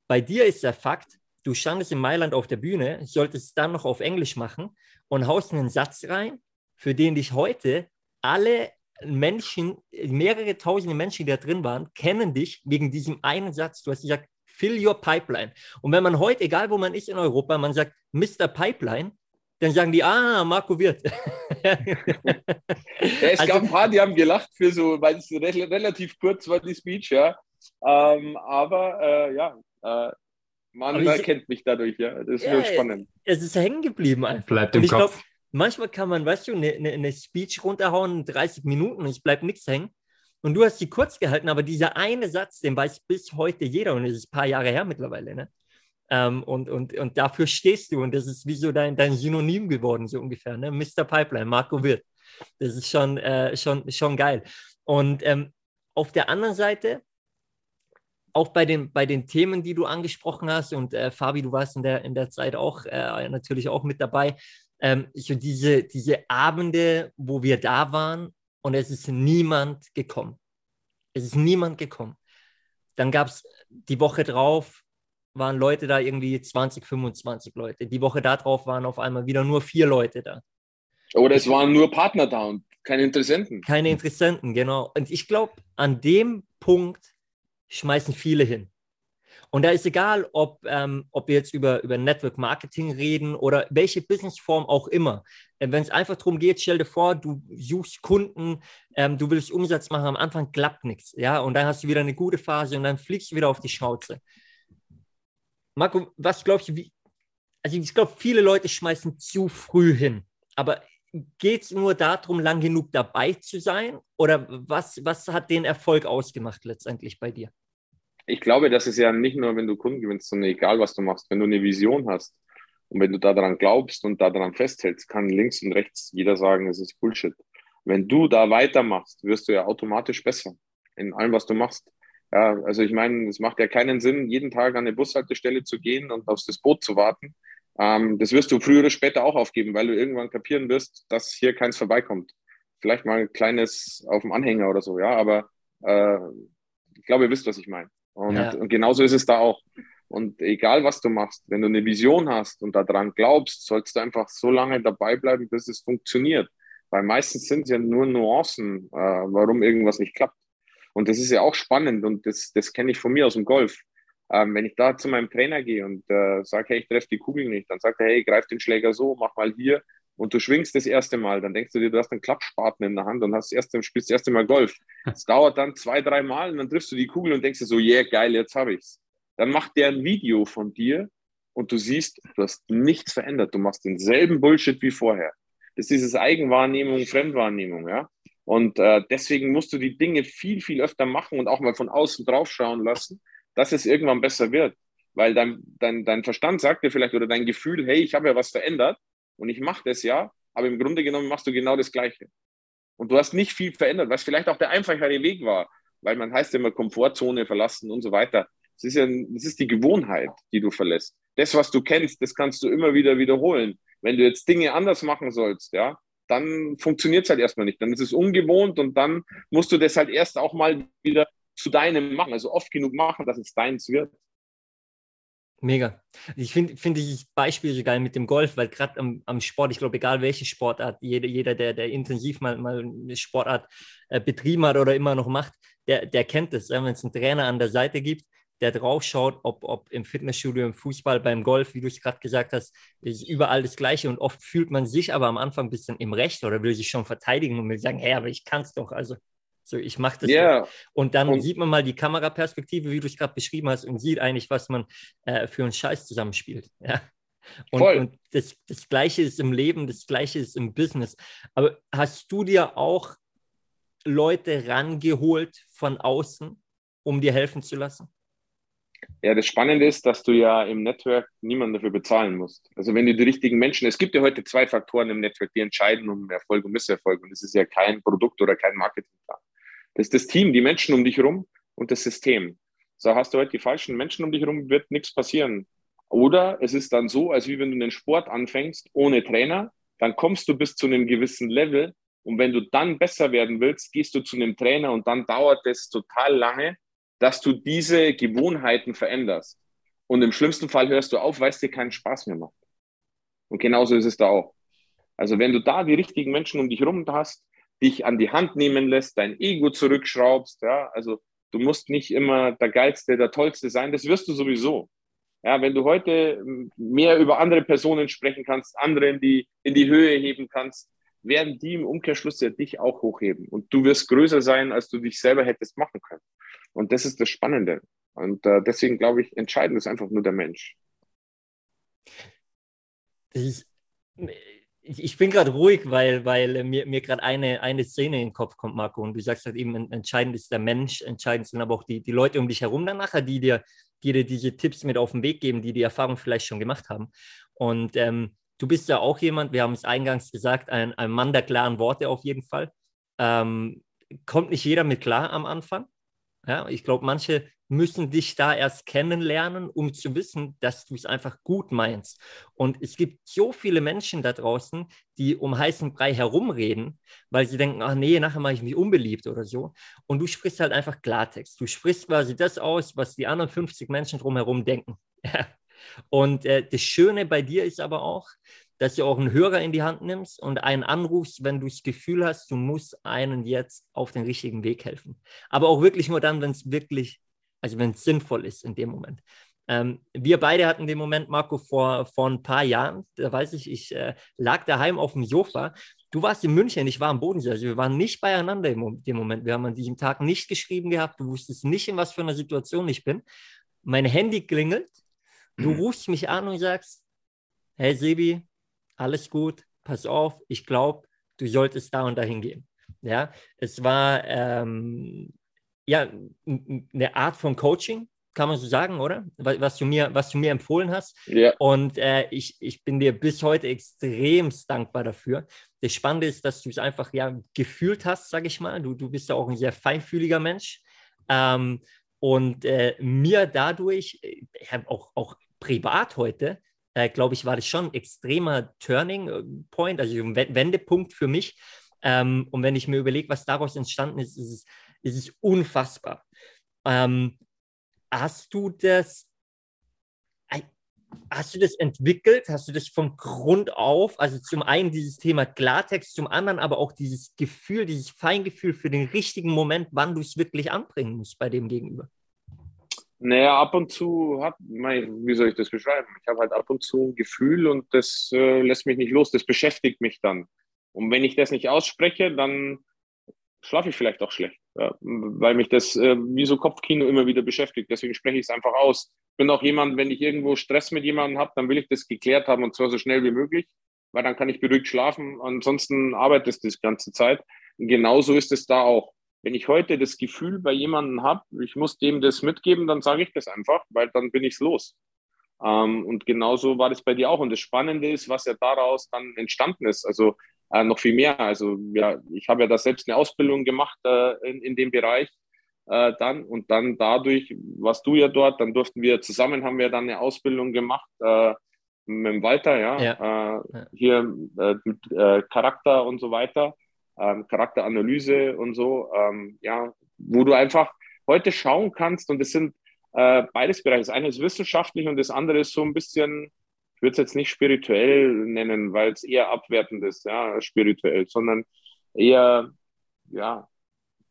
bei dir ist der Fakt, du standest in Mailand auf der Bühne, solltest es dann noch auf Englisch machen und haust einen Satz rein, für den dich heute alle Menschen, mehrere tausende Menschen, die da drin waren, kennen dich wegen diesem einen Satz. Du hast gesagt, fill your pipeline. Und wenn man heute, egal wo man ist in Europa, man sagt Mr. Pipeline, dann sagen die, ah, Marco Wirt. ja, es also, gab ein paar, die haben gelacht für so, weil es re relativ kurz war, die Speech, ja. Ähm, aber äh, ja, äh, man erkennt mich dadurch, ja. Das ist ja, spannend. Es ist hängen geblieben einfach. Bleibt im Kopf. Glaub, manchmal kann man, weißt du, eine, eine, eine Speech runterhauen, 30 Minuten und es bleibt nichts hängen. Und du hast sie kurz gehalten, aber dieser eine Satz, den weiß bis heute jeder und es ist ein paar Jahre her mittlerweile, ne? Ähm, und, und, und dafür stehst du und das ist wie so dein, dein Synonym geworden, so ungefähr, ne? Mr. Pipeline, Marco Wirt. Das ist schon, äh, schon, schon geil. Und ähm, auf der anderen Seite, auch bei den, bei den Themen, die du angesprochen hast, und äh, Fabi, du warst in der, in der Zeit auch äh, natürlich auch mit dabei, ähm, so diese, diese Abende, wo wir da waren und es ist niemand gekommen. Es ist niemand gekommen. Dann gab es die Woche drauf waren Leute da irgendwie 20, 25 Leute. Die Woche darauf waren auf einmal wieder nur vier Leute da. Oder es waren nur Partner da und keine Interessenten. Keine Interessenten, genau. Und ich glaube, an dem Punkt schmeißen viele hin. Und da ist egal, ob, ähm, ob wir jetzt über, über Network Marketing reden oder welche Businessform auch immer. Äh, Wenn es einfach darum geht, stell dir vor, du suchst Kunden, ähm, du willst Umsatz machen, am Anfang klappt nichts. Ja, und dann hast du wieder eine gute Phase und dann fliegst du wieder auf die Schnauze. Marco, was glaubst du, wie, also ich glaube, viele Leute schmeißen zu früh hin, aber geht es nur darum, lang genug dabei zu sein? Oder was, was hat den Erfolg ausgemacht letztendlich bei dir? Ich glaube, das ist ja nicht nur, wenn du Kunden gewinnst, sondern egal, was du machst. Wenn du eine Vision hast und wenn du daran glaubst und daran festhältst, kann links und rechts jeder sagen, es ist Bullshit. Wenn du da weitermachst, wirst du ja automatisch besser in allem, was du machst. Ja, also ich meine, es macht ja keinen Sinn, jeden Tag an eine Bushaltestelle zu gehen und auf das Boot zu warten. Ähm, das wirst du früher oder später auch aufgeben, weil du irgendwann kapieren wirst, dass hier keins vorbeikommt. Vielleicht mal ein kleines auf dem Anhänger oder so, ja, aber äh, ich glaube, ihr wisst, was ich meine. Und, ja. und genauso ist es da auch. Und egal, was du machst, wenn du eine Vision hast und daran glaubst, sollst du einfach so lange dabei bleiben, bis es funktioniert. Weil meistens sind es ja nur Nuancen, äh, warum irgendwas nicht klappt. Und das ist ja auch spannend und das, das kenne ich von mir aus dem Golf. Ähm, wenn ich da zu meinem Trainer gehe und äh, sage, hey, ich treffe die Kugel nicht, dann sagt er, hey, greif den Schläger so, mach mal hier und du schwingst das erste Mal, dann denkst du dir, du hast einen Klappspaten in der Hand und hast das spielst das erste Mal Golf. Es dauert dann zwei, drei Mal und dann triffst du die Kugel und denkst dir so, yeah, geil, jetzt habe ich's. Dann macht der ein Video von dir und du siehst, du hast nichts verändert. Du machst denselben Bullshit wie vorher. Das ist dieses Eigenwahrnehmung, Fremdwahrnehmung, ja. Und äh, deswegen musst du die Dinge viel, viel öfter machen und auch mal von außen draufschauen lassen, dass es irgendwann besser wird. Weil dein, dein, dein Verstand sagt dir vielleicht oder dein Gefühl, hey, ich habe ja was verändert und ich mache das ja, aber im Grunde genommen machst du genau das Gleiche. Und du hast nicht viel verändert, was vielleicht auch der einfachere Weg war, weil man heißt immer Komfortzone verlassen und so weiter. Es ist ja, das ist die Gewohnheit, die du verlässt. Das, was du kennst, das kannst du immer wieder wiederholen. Wenn du jetzt Dinge anders machen sollst, ja, dann funktioniert es halt erstmal nicht. Dann ist es ungewohnt und dann musst du das halt erst auch mal wieder zu deinem machen, also oft genug machen, dass es deins wird. Mega. Ich finde find dieses Beispiel so geil mit dem Golf, weil gerade am, am, Sport, ich glaube, egal welche Sportart, jeder, jeder der, der intensiv mal, mal eine Sportart äh, betrieben hat oder immer noch macht, der, der kennt es. Wenn es einen Trainer an der Seite gibt, der drauf schaut, ob, ob im Fitnessstudio, im Fußball, beim Golf, wie du es gerade gesagt hast, ist überall das Gleiche und oft fühlt man sich aber am Anfang ein bisschen im Recht oder will sich schon verteidigen und will sagen, hey, aber ich kann es doch, also so, ich mache das. Yeah. Und dann und sieht man mal die Kameraperspektive, wie du es gerade beschrieben hast, und sieht eigentlich, was man äh, für einen Scheiß zusammenspielt. <laughs> Ja. Und, und, das, das Gleiche ist im Leben, das Gleiche ist im Business. Aber hast du dir auch Leute rangeholt von außen, um dir helfen zu lassen? Ja, das Spannende ist, dass du ja im Network niemanden dafür bezahlen musst. Also wenn du die richtigen Menschen, es gibt ja heute zwei Faktoren im Network, die entscheiden um Erfolg und Misserfolg. Und das ist ja kein Produkt oder kein Marketingplan. Das ist das Team, die Menschen um dich herum und das System. So hast du heute die falschen Menschen um dich herum, wird nichts passieren. Oder es ist dann so, als wie wenn du einen Sport anfängst ohne Trainer, dann kommst du bis zu einem gewissen Level und wenn du dann besser werden willst, gehst du zu einem Trainer und dann dauert es total lange, dass du diese Gewohnheiten veränderst. Und im schlimmsten Fall hörst du auf, weil es dir keinen Spaß mehr macht. Und genauso ist es da auch. Also wenn du da die richtigen Menschen um dich herum hast, dich an die Hand nehmen lässt, dein Ego zurückschraubst, ja, also du musst nicht immer der Geilste, der Tollste sein, das wirst du sowieso. Ja, wenn du heute mehr über andere Personen sprechen kannst, andere in die, in die Höhe heben kannst, werden die im Umkehrschluss ja dich auch hochheben. Und du wirst größer sein, als du dich selber hättest machen können. Und das ist das Spannende. Und äh, deswegen glaube ich, entscheidend ist einfach nur der Mensch. Ist, ich bin gerade ruhig, weil, weil mir, mir gerade eine, eine Szene in den Kopf kommt, Marco. Und du sagst halt eben, entscheidend ist der Mensch, entscheidend sind aber auch die, die Leute um dich herum dann nachher, die dir, die dir diese Tipps mit auf den Weg geben, die die Erfahrung vielleicht schon gemacht haben. Und ähm, du bist ja auch jemand, wir haben es eingangs gesagt, ein, ein Mann der klaren Worte auf jeden Fall. Ähm, kommt nicht jeder mit klar am Anfang. Ja, ich glaube, manche müssen dich da erst kennenlernen, um zu wissen, dass du es einfach gut meinst. Und es gibt so viele Menschen da draußen, die um heißen Brei herumreden, weil sie denken, ach nee, nachher mache ich mich unbeliebt oder so. Und du sprichst halt einfach Klartext. Du sprichst quasi das aus, was die anderen 50 Menschen drumherum denken. <laughs> Und äh, das Schöne bei dir ist aber auch, dass du auch einen Hörer in die Hand nimmst und einen anrufst, wenn du das Gefühl hast, du musst einen jetzt auf den richtigen Weg helfen. Aber auch wirklich nur dann, wenn es wirklich, also wenn es sinnvoll ist in dem Moment. Ähm, wir beide hatten den Moment, Marco, vor, vor ein paar Jahren, da weiß ich, ich äh, lag daheim auf dem Sofa. Du warst in München, ich war am Bodensee. Also wir waren nicht beieinander im dem Moment. Wir haben an diesem Tag nicht geschrieben gehabt. Du wusstest nicht, in was für einer Situation ich bin. Mein Handy klingelt. Du rufst mich an und sagst, hey Sebi, alles gut, pass auf, ich glaube, du solltest da und dahin gehen. Ja, es war ähm, ja eine Art von Coaching, kann man so sagen, oder? Was du mir, was du mir empfohlen hast. Ja. Und äh, ich, ich bin dir bis heute extremst dankbar dafür. Das Spannende ist, dass du es einfach ja gefühlt hast, sage ich mal. Du, du bist ja auch ein sehr feinfühliger Mensch. Ähm, und äh, mir dadurch, äh, auch, auch privat heute, äh, glaube ich, war das schon ein extremer Turning äh, Point, also ein Wendepunkt für mich. Ähm, und wenn ich mir überlege, was daraus entstanden ist, ist es, ist es unfassbar. Ähm, hast du das, hast du das entwickelt? Hast du das von Grund auf? Also zum einen dieses Thema Klartext, zum anderen aber auch dieses Gefühl, dieses Feingefühl für den richtigen Moment, wann du es wirklich anbringen musst bei dem Gegenüber. Naja, ab und zu hat, wie soll ich das beschreiben? Ich habe halt ab und zu ein Gefühl und das äh, lässt mich nicht los, das beschäftigt mich dann. Und wenn ich das nicht ausspreche, dann schlafe ich vielleicht auch schlecht, ja, weil mich das äh, wie so Kopfkino immer wieder beschäftigt. Deswegen spreche ich es einfach aus. Ich bin auch jemand, wenn ich irgendwo Stress mit jemandem habe, dann will ich das geklärt haben und zwar so schnell wie möglich, weil dann kann ich beruhigt schlafen. Ansonsten arbeitet es die ganze Zeit. Genauso ist es da auch. Wenn ich heute das Gefühl bei jemandem habe, ich muss dem das mitgeben, dann sage ich das einfach, weil dann bin ich's los. Ähm, und genauso war das bei dir auch. Und das Spannende ist, was ja daraus dann entstanden ist. Also äh, noch viel mehr. Also ja, ich habe ja da selbst eine Ausbildung gemacht äh, in, in dem Bereich äh, dann und dann dadurch, was du ja dort, dann durften wir zusammen, haben wir dann eine Ausbildung gemacht äh, mit dem Walter, ja, ja. Äh, hier äh, mit Charakter und so weiter ähm, Charakteranalyse und so, ähm, ja, wo du einfach heute schauen kannst und es sind äh, beides Bereiche. Das eine ist wissenschaftlich und das andere ist so ein bisschen, ich würde es jetzt nicht spirituell nennen, weil es eher abwertend ist, ja, spirituell, sondern eher, ja,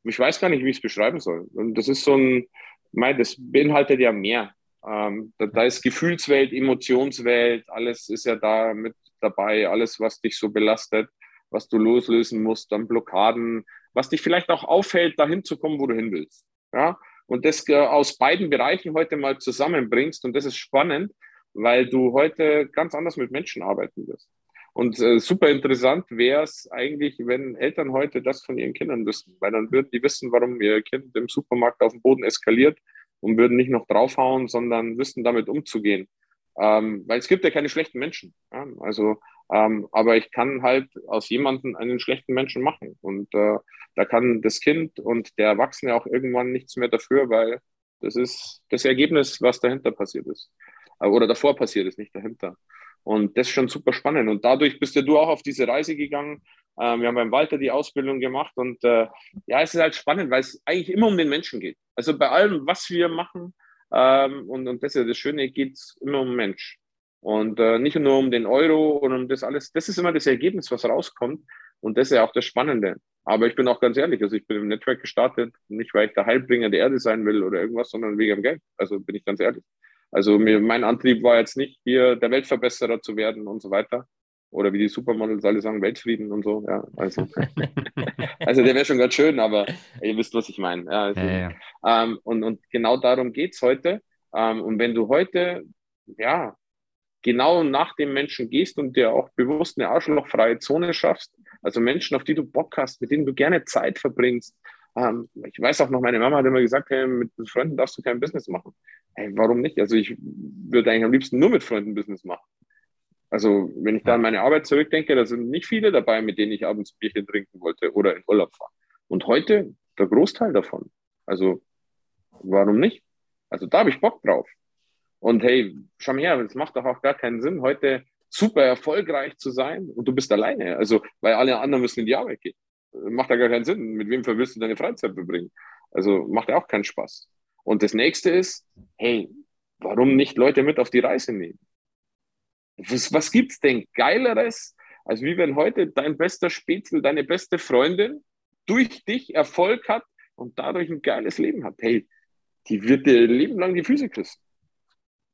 ich weiß gar nicht, wie ich es beschreiben soll. Und das ist so ein, mein, das beinhaltet ja mehr. Ähm, da, da, ist Gefühlswelt, Emotionswelt, alles ist ja da mit dabei, alles, was dich so belastet was du loslösen musst, dann Blockaden, was dich vielleicht auch aufhält, dahin zu kommen, wo du hin willst. Ja? Und das äh, aus beiden Bereichen heute mal zusammenbringst. Und das ist spannend, weil du heute ganz anders mit Menschen arbeiten wirst. Und äh, super interessant wäre es eigentlich, wenn Eltern heute das von ihren Kindern wissen, weil dann würden die wissen, warum ihr Kind im Supermarkt auf dem Boden eskaliert und würden nicht noch draufhauen, sondern wissen, damit umzugehen. Ähm, weil es gibt ja keine schlechten Menschen. Ja? Also ähm, aber ich kann halt aus jemandem einen schlechten Menschen machen. Und äh, da kann das Kind und der Erwachsene auch irgendwann nichts mehr dafür, weil das ist das Ergebnis, was dahinter passiert ist. Äh, oder davor passiert ist, nicht dahinter. Und das ist schon super spannend. Und dadurch bist ja du auch auf diese Reise gegangen. Ähm, wir haben beim Walter die Ausbildung gemacht. Und äh, ja, es ist halt spannend, weil es eigentlich immer um den Menschen geht. Also bei allem, was wir machen, ähm, und, und das ist ja das Schöne, geht es immer um Mensch. Und äh, nicht nur um den Euro und um das alles. Das ist immer das Ergebnis, was rauskommt. Und das ist ja auch das Spannende. Aber ich bin auch ganz ehrlich, also ich bin im Network gestartet, nicht weil ich der Heilbringer der Erde sein will oder irgendwas, sondern wegen dem Geld. Also bin ich ganz ehrlich. Also mir, mein Antrieb war jetzt nicht, hier der Weltverbesserer zu werden und so weiter. Oder wie die Supermodels alle sagen, Weltfrieden und so. Ja, also, <laughs> also der wäre schon ganz schön, aber ihr wisst, was ich meine. Ja, also, ja. Ähm, und, und genau darum geht es heute. Ähm, und wenn du heute, ja, genau nach dem Menschen gehst und dir auch bewusst eine arschlochfreie Zone schaffst, also Menschen, auf die du Bock hast, mit denen du gerne Zeit verbringst. Ähm, ich weiß auch noch, meine Mama hat immer gesagt, hey, mit Freunden darfst du kein Business machen. Hey, warum nicht? Also ich würde eigentlich am liebsten nur mit Freunden Business machen. Also wenn ich da an meine Arbeit zurückdenke, da sind nicht viele dabei, mit denen ich abends Bierchen trinken wollte oder in Urlaub fahren. Und heute der Großteil davon. Also warum nicht? Also da habe ich Bock drauf. Und hey, schau mal her, es macht doch auch gar keinen Sinn, heute super erfolgreich zu sein und du bist alleine. Also, weil alle anderen müssen in die Arbeit gehen. Macht ja gar keinen Sinn. Mit wem willst du deine Freizeit verbringen? Also macht ja auch keinen Spaß. Und das nächste ist, hey, warum nicht Leute mit auf die Reise nehmen? Was, was gibt's denn Geileres, als wie wenn heute dein bester Spätzle, deine beste Freundin durch dich Erfolg hat und dadurch ein geiles Leben hat? Hey, die wird dir Leben lang die Füße küssen.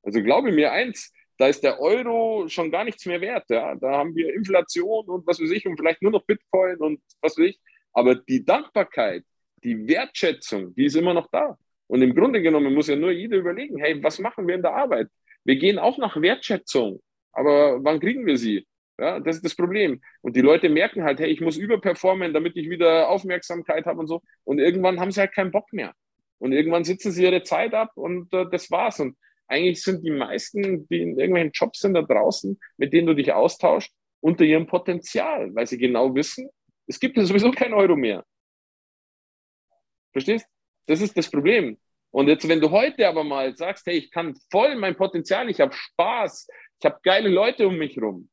Also glaube mir eins, da ist der Euro schon gar nichts mehr wert. Ja? Da haben wir Inflation und was weiß ich und vielleicht nur noch Bitcoin und was weiß ich. Aber die Dankbarkeit, die Wertschätzung, die ist immer noch da. Und im Grunde genommen muss ja nur jeder überlegen, hey, was machen wir in der Arbeit? Wir gehen auch nach Wertschätzung, aber wann kriegen wir sie? Ja, das ist das Problem. Und die Leute merken halt, hey, ich muss überperformen, damit ich wieder Aufmerksamkeit habe und so. Und irgendwann haben sie halt keinen Bock mehr. Und irgendwann sitzen sie ihre Zeit ab und äh, das war's. Und eigentlich sind die meisten, die in irgendwelchen Jobs sind da draußen, mit denen du dich austauschst, unter ihrem Potenzial, weil sie genau wissen, es gibt ja sowieso kein Euro mehr. Verstehst? Das ist das Problem. Und jetzt, wenn du heute aber mal sagst, hey, ich kann voll mein Potenzial, ich habe Spaß, ich habe geile Leute um mich rum.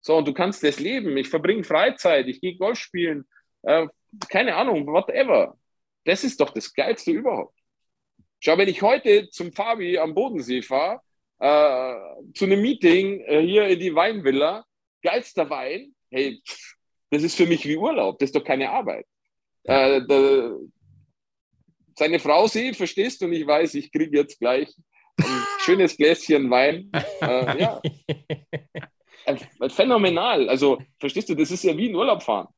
So, und du kannst das leben. Ich verbringe Freizeit, ich gehe Golf spielen, äh, keine Ahnung, whatever. Das ist doch das Geilste überhaupt. Schau, wenn ich heute zum Fabi am Bodensee fahre, äh, zu einem Meeting äh, hier in die Weinvilla, geilster Wein, hey, das ist für mich wie Urlaub, das ist doch keine Arbeit. Äh, da, seine Frau sieht, verstehst du, und ich weiß, ich kriege jetzt gleich ein <laughs> schönes Gläschen Wein. Äh, ja. <laughs> Phänomenal. Also, verstehst du, das ist ja wie ein Urlaub fahren.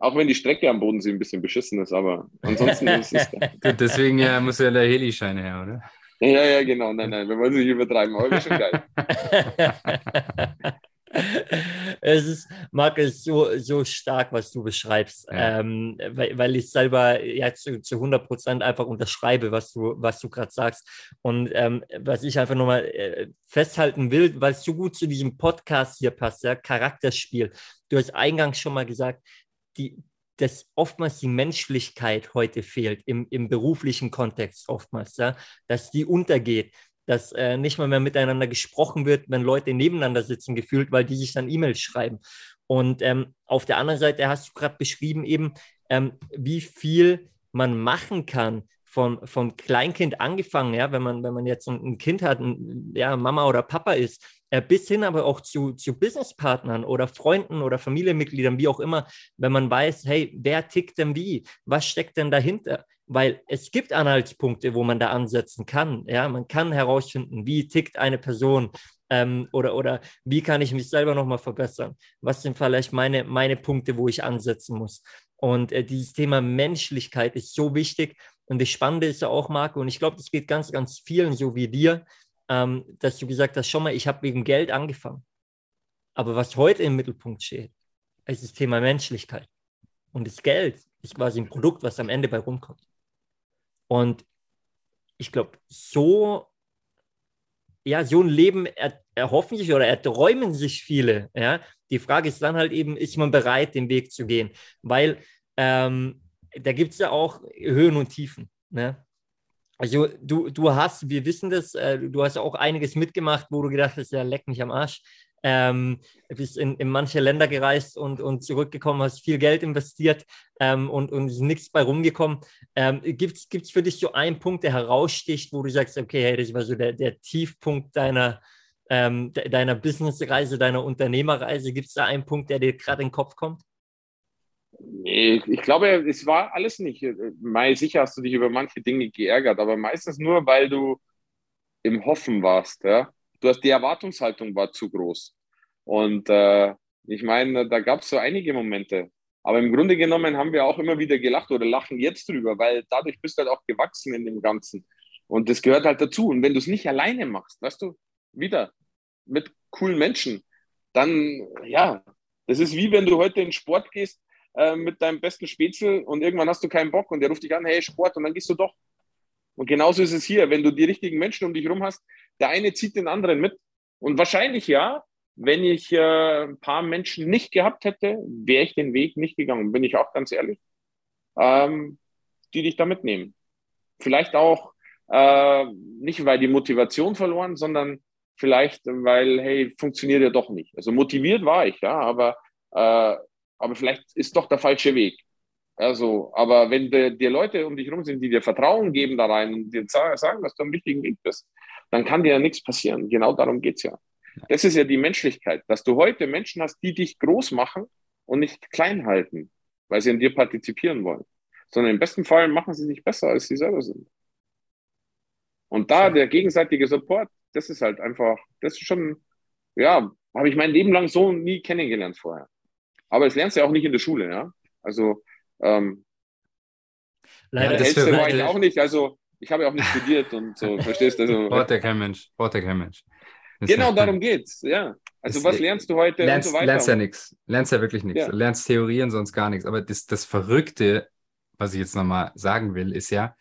Auch wenn die Strecke am Bodensee ein bisschen beschissen ist, aber ansonsten <laughs> ist es. Gut, deswegen ja, muss ja der Heli-Schein her, oder? Ja, ja, genau. Nein, nein, wir wollen es nicht übertreiben, aber wäre schon geil. <laughs> es ist, Marc, es ist so, so stark, was du beschreibst, ja. ähm, weil, weil ich selber ja, zu, zu 100 Prozent einfach unterschreibe, was du, was du gerade sagst. Und ähm, was ich einfach nochmal äh, festhalten will, weil es so gut zu diesem Podcast hier passt, ja, Charakterspiel. Du hast eingangs schon mal gesagt, die, dass oftmals die Menschlichkeit heute fehlt, im, im beruflichen Kontext oftmals, ja, dass die untergeht dass äh, nicht mal mehr miteinander gesprochen wird, wenn Leute nebeneinander sitzen, gefühlt, weil die sich dann E-Mails schreiben. Und ähm, auf der anderen Seite hast du gerade beschrieben, eben, ähm, wie viel man machen kann, von, vom Kleinkind angefangen, ja, wenn man, wenn man jetzt ein, Kind hat, ein, ja, Mama oder Papa ist, bis hin aber auch zu, zu Businesspartnern oder Freunden oder Familienmitgliedern, wie auch immer, wenn man weiß, hey, wer tickt denn wie? Was steckt denn dahinter? weil es gibt Anhaltspunkte, wo man da ansetzen kann. Ja, man kann herausfinden, wie tickt eine Person ähm, oder, oder wie kann ich mich selber nochmal verbessern. Was sind vielleicht meine, meine Punkte, wo ich ansetzen muss. Und äh, dieses Thema Menschlichkeit ist so wichtig. Und das Spannende ist ja auch, Marco, und ich glaube, das geht ganz, ganz vielen so wie dir, ähm, dass du gesagt hast, schon mal, ich habe wegen Geld angefangen. Aber was heute im Mittelpunkt steht, ist das Thema Menschlichkeit. Und das Geld ist quasi ein Produkt, was am Ende bei rumkommt. Und ich glaube, so, ja, so ein Leben er, erhoffen sich oder erträumen sich viele. Ja? Die Frage ist dann halt eben, ist man bereit, den Weg zu gehen? Weil ähm, da gibt es ja auch Höhen und Tiefen. Ne? Also du, du hast, wir wissen das, äh, du hast auch einiges mitgemacht, wo du gedacht hast, ja, leck mich am Arsch ähm, bist in, in, manche Länder gereist und, und zurückgekommen, hast viel Geld investiert ähm, und, und ist nichts bei rumgekommen. Ähm, Gibt es für dich so einen Punkt, der heraussticht, wo du sagst, okay, hey, das war so der, der Tiefpunkt deiner, ähm, de, deiner Businessreise, deiner Unternehmerreise? Gibt es da einen Punkt, der dir gerade in den Kopf kommt? Ich glaube, es war alles nicht. Mai, sicher hast du dich über manche Dinge geärgert, aber meistens nur, weil du im Hoffen warst. Ja? du hast die Erwartungshaltung war zu groß. Und äh, ich meine, da gab es so einige Momente. Aber im Grunde genommen haben wir auch immer wieder gelacht oder lachen jetzt drüber, weil dadurch bist du halt auch gewachsen in dem Ganzen. Und das gehört halt dazu. Und wenn du es nicht alleine machst, weißt du, wieder mit coolen Menschen, dann, ja, das ist wie wenn du heute in Sport gehst äh, mit deinem besten Spätzle und irgendwann hast du keinen Bock und der ruft dich an, hey, Sport, und dann gehst du doch. Und genauso ist es hier, wenn du die richtigen Menschen um dich herum hast, der eine zieht den anderen mit. Und wahrscheinlich ja, wenn ich äh, ein paar Menschen nicht gehabt hätte, wäre ich den Weg nicht gegangen, bin ich auch ganz ehrlich, ähm, die dich da mitnehmen. Vielleicht auch äh, nicht, weil die Motivation verloren, sondern vielleicht, weil, hey, funktioniert ja doch nicht. Also motiviert war ich, ja, aber, äh, aber vielleicht ist doch der falsche Weg. Also, aber wenn dir Leute um dich herum sind, die dir Vertrauen geben da rein und dir sagen, dass du am richtigen Weg bist, dann kann dir ja nichts passieren. Genau darum geht es ja. Das ist ja die Menschlichkeit, dass du heute Menschen hast, die dich groß machen und nicht klein halten, weil sie an dir partizipieren wollen. Sondern im besten Fall machen sie sich besser, als sie selber sind. Und da der gegenseitige Support, das ist halt einfach, das ist schon, ja, habe ich mein Leben lang so nie kennengelernt vorher. Aber das lernst du ja auch nicht in der Schule, ja. Also, ähm, Leider ja, das war ich auch nicht. Also, ich habe ja auch nicht studiert und so, <laughs> verstehst du? Also, braucht ja kein Mensch, braucht ja kein Mensch. Das genau darum geht's, ja. Also was lernst du heute lernst, und so weiter? Lernst ja nichts, lernst ja wirklich nichts. Ja. Lernst Theorien, sonst gar nichts. Aber das, das Verrückte, was ich jetzt nochmal sagen will, ist ja,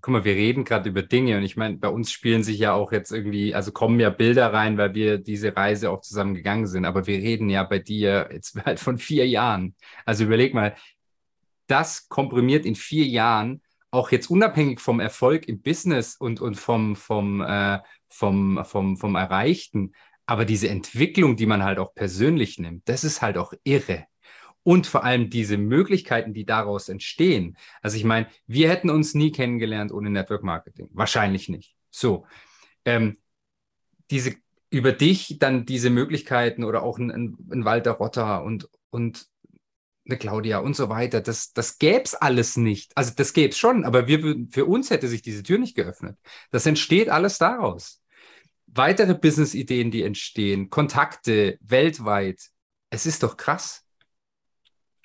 guck mal, wir reden gerade über Dinge und ich meine, bei uns spielen sich ja auch jetzt irgendwie, also kommen ja Bilder rein, weil wir diese Reise auch zusammen gegangen sind, aber wir reden ja bei dir jetzt <laughs> halt von vier Jahren. Also überleg mal, das komprimiert in vier Jahren auch jetzt unabhängig vom Erfolg im Business und, und vom, vom, äh, vom, vom, vom Erreichten, aber diese Entwicklung, die man halt auch persönlich nimmt, das ist halt auch irre. Und vor allem diese Möglichkeiten, die daraus entstehen. Also ich meine, wir hätten uns nie kennengelernt ohne Network Marketing. Wahrscheinlich nicht. So. Ähm, diese über dich dann diese Möglichkeiten oder auch ein, ein Walter Rotter und, und eine Claudia und so weiter, das, das gäbe es alles nicht. Also das gäbe es schon, aber wir, für uns hätte sich diese Tür nicht geöffnet. Das entsteht alles daraus. Weitere Business-Ideen, die entstehen, Kontakte weltweit. Es ist doch krass.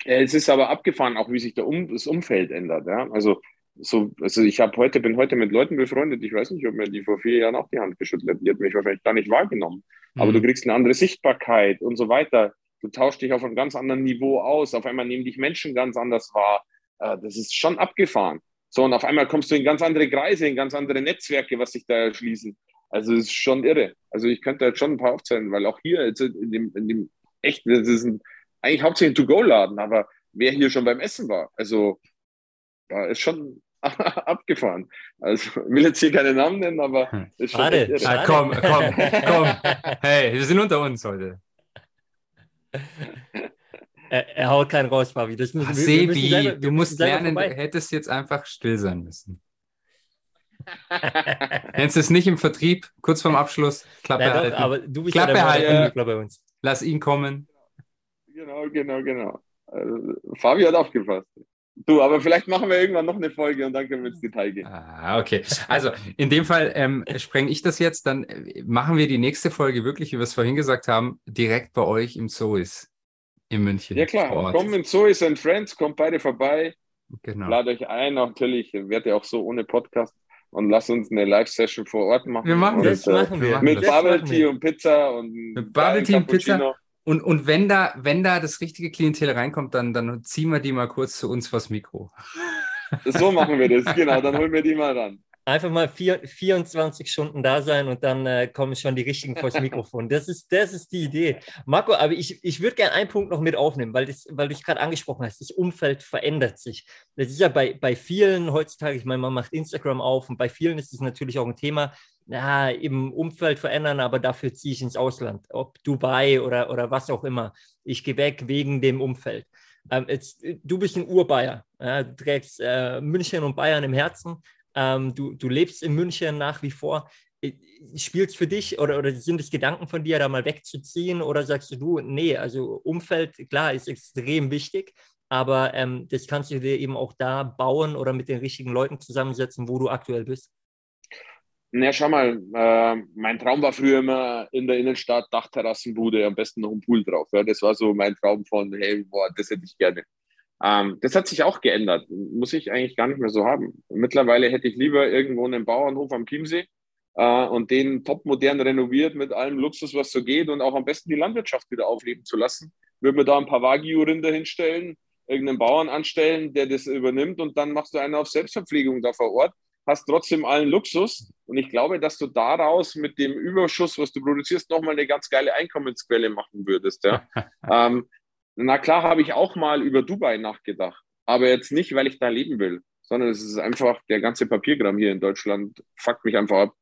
Es ist aber abgefahren, auch wie sich der um, das Umfeld ändert. Ja? Also, so, also ich habe heute, bin heute mit Leuten befreundet, ich weiß nicht, ob mir die vor vier Jahren auch die Hand geschüttelt hätten. Die hat mich wahrscheinlich gar nicht wahrgenommen. Mhm. Aber du kriegst eine andere Sichtbarkeit und so weiter. Du tauschst dich auf einem ganz anderen Niveau aus. Auf einmal nehmen dich Menschen ganz anders wahr. Äh, das ist schon abgefahren. So, und auf einmal kommst du in ganz andere Kreise, in ganz andere Netzwerke, was sich da erschließen. Also, es ist schon irre. Also, ich könnte jetzt schon ein paar aufzählen, weil auch hier in dem, in dem echt, das ist ein, eigentlich hauptsächlich ein To-Go-Laden, aber wer hier schon beim Essen war, also, da ist schon <laughs> abgefahren. Also, ich will jetzt hier keine Namen nennen, aber hm. ist schon Schade, ah, komm, komm, komm. <laughs> Hey, wir sind unter uns heute. <laughs> Er, er, haut keinen raus, Fabi. Das müssen, Ach, wir, wir selber, du musst lernen, vorbei. du hättest jetzt einfach still sein müssen. Nennst du es nicht im Vertrieb, kurz vorm Abschluss, Klappe Nein, halten. aber du bist Klappe ja halten, bei uns. Lass ihn kommen. Genau, genau, genau. Also, Fabi hat aufgepasst. Du, aber vielleicht machen wir irgendwann noch eine Folge und dann können wir ins Detail gehen. Ah, okay. Also in dem Fall ähm, spreng ich das jetzt, dann äh, machen wir die nächste Folge wirklich, wie wir es vorhin gesagt haben, direkt bei euch im Zois in München. Ja klar, kommen in Zois and Friends, kommt beide vorbei. Genau. Lade euch ein, natürlich, werde ja auch so ohne Podcast und lass uns eine Live-Session vor Ort machen. Wir machen das, und, äh, machen wir. Mit Bubble Tea und Pizza und mit Bubble Tea und Pizza und, und wenn, da, wenn da das richtige Klientel reinkommt, dann, dann ziehen wir die mal kurz zu uns vors Mikro. So machen wir das, genau. Dann holen wir die mal ran. Einfach mal vier, 24 Stunden da sein und dann äh, kommen schon die richtigen vors Mikrofon. Das ist, das ist die Idee. Marco, aber ich, ich würde gerne einen Punkt noch mit aufnehmen, weil, das, weil du es gerade angesprochen hast. Das Umfeld verändert sich. Das ist ja bei, bei vielen heutzutage, ich meine, man macht Instagram auf und bei vielen ist es natürlich auch ein Thema, ja, im Umfeld verändern, aber dafür ziehe ich ins Ausland, ob Dubai oder, oder was auch immer. Ich gehe weg wegen dem Umfeld. Ähm, jetzt, du bist ein Urbayer, ja, du trägst äh, München und Bayern im Herzen, ähm, du, du lebst in München nach wie vor. Äh, Spielt es für dich oder, oder sind es Gedanken von dir, da mal wegzuziehen oder sagst du, nee, also Umfeld, klar, ist extrem wichtig, aber ähm, das kannst du dir eben auch da bauen oder mit den richtigen Leuten zusammensetzen, wo du aktuell bist? Na, schau mal, äh, mein Traum war früher immer in der Innenstadt, Dachterrassenbude, am besten noch ein Pool drauf. Ja. Das war so mein Traum von, hey, boah, das hätte ich gerne. Ähm, das hat sich auch geändert. Muss ich eigentlich gar nicht mehr so haben. Mittlerweile hätte ich lieber irgendwo einen Bauernhof am Chiemsee äh, und den topmodern renoviert mit allem Luxus, was so geht und auch am besten die Landwirtschaft wieder aufleben zu lassen. Würde mir da ein paar Wagyu-Rinder hinstellen, irgendeinen Bauern anstellen, der das übernimmt und dann machst du eine auf Selbstverpflegung da vor Ort hast trotzdem allen Luxus. Und ich glaube, dass du daraus mit dem Überschuss, was du produzierst, nochmal eine ganz geile Einkommensquelle machen würdest. Ja? <laughs> ähm, na klar habe ich auch mal über Dubai nachgedacht, aber jetzt nicht, weil ich da leben will, sondern es ist einfach der ganze Papiergramm hier in Deutschland fuckt mich einfach ab.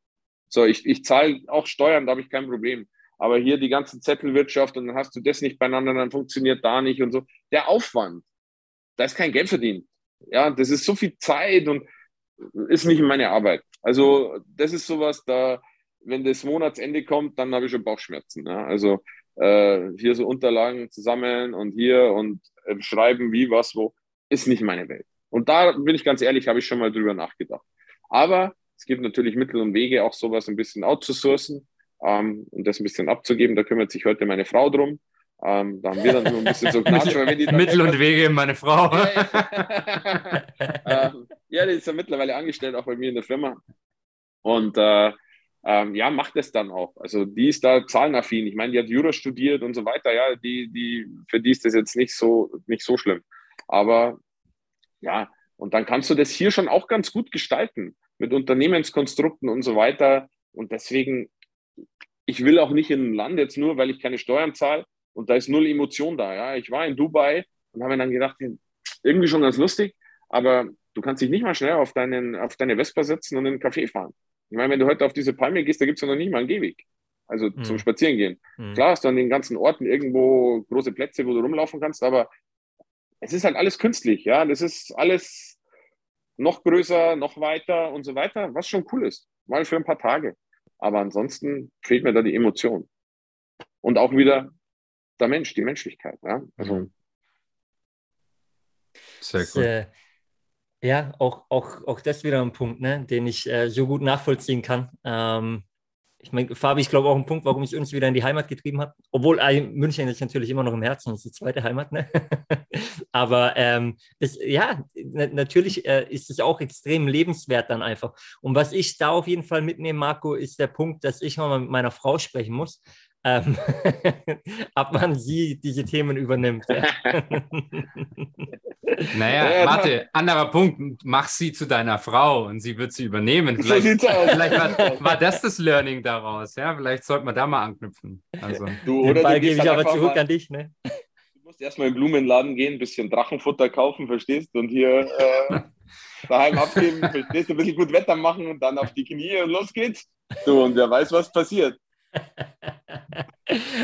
So, ich, ich zahle auch Steuern, da habe ich kein Problem. Aber hier die ganze Zettelwirtschaft und dann hast du das nicht beieinander, dann funktioniert da nicht und so. Der Aufwand, da ist kein Geld verdient. Ja, das ist so viel Zeit und ist nicht meine Arbeit. Also das ist sowas, da, wenn das Monatsende kommt, dann habe ich schon Bauchschmerzen. Ja? Also äh, hier so Unterlagen zusammen und hier und äh, schreiben, wie, was, wo, ist nicht meine Welt. Und da bin ich ganz ehrlich, habe ich schon mal drüber nachgedacht. Aber es gibt natürlich Mittel und Wege, auch sowas ein bisschen outzusourcen ähm, und das ein bisschen abzugeben. Da kümmert sich heute meine Frau drum. Ähm, da haben wir dann nur ein bisschen so <laughs> Knatsch, weil die Mittel und Wege, meine Frau. <laughs> ähm, ja, die ist ja mittlerweile angestellt, auch bei mir in der Firma. Und äh, ähm, ja, macht es dann auch. Also die ist da zahlenaffin. Ich meine, die hat Jura studiert und so weiter. Ja, die, die, für die ist das jetzt nicht so, nicht so schlimm. Aber ja, und dann kannst du das hier schon auch ganz gut gestalten mit Unternehmenskonstrukten und so weiter. Und deswegen, ich will auch nicht in ein Land jetzt nur, weil ich keine Steuern zahle und da ist null Emotion da. Ja, ich war in Dubai und habe mir dann gedacht, irgendwie schon ganz lustig, aber du kannst dich nicht mal schnell auf, deinen, auf deine Vespa setzen und in einen Café fahren. Ich meine, wenn du heute auf diese Palme gehst, da gibt es ja noch nicht mal einen Gehweg. Also mhm. zum Spazierengehen. Mhm. Klar hast du an den ganzen Orten irgendwo große Plätze, wo du rumlaufen kannst, aber es ist halt alles künstlich, ja. Das ist alles noch größer, noch weiter und so weiter, was schon cool ist. Mal für ein paar Tage. Aber ansonsten fehlt mir da die Emotion. Und auch wieder der Mensch, die Menschlichkeit. Ja, also. Mhm. Sehr gut. Äh, ja, auch, auch, auch das wieder ein Punkt, ne, den ich äh, so gut nachvollziehen kann. Ähm, ich meine, Fabi, ich glaube auch ein Punkt, warum ich uns wieder in die Heimat getrieben habe. Obwohl äh, München ist natürlich immer noch im Herzen, das ist die zweite Heimat. Ne? <laughs> Aber ähm, das, ja, natürlich äh, ist es auch extrem lebenswert dann einfach. Und was ich da auf jeden Fall mitnehme, Marco, ist der Punkt, dass ich mal mit meiner Frau sprechen muss ähm, <laughs> ab wann sie diese Themen übernimmt. <laughs> naja, warte, anderer Punkt, mach sie zu deiner Frau und sie wird sie übernehmen. Vielleicht, so vielleicht war, war, das das Learning daraus, ja? Vielleicht sollte man da mal anknüpfen. Also. Du, oder Den Ball gebe ich aber zurück mal, an dich, ne? Du musst erstmal im Blumenladen gehen, ein bisschen Drachenfutter kaufen, verstehst du? Und hier äh, <laughs> daheim abgeben, verstehst du? Ein bisschen gut Wetter machen und dann auf die Knie und los geht's. Du, und wer weiß, was passiert.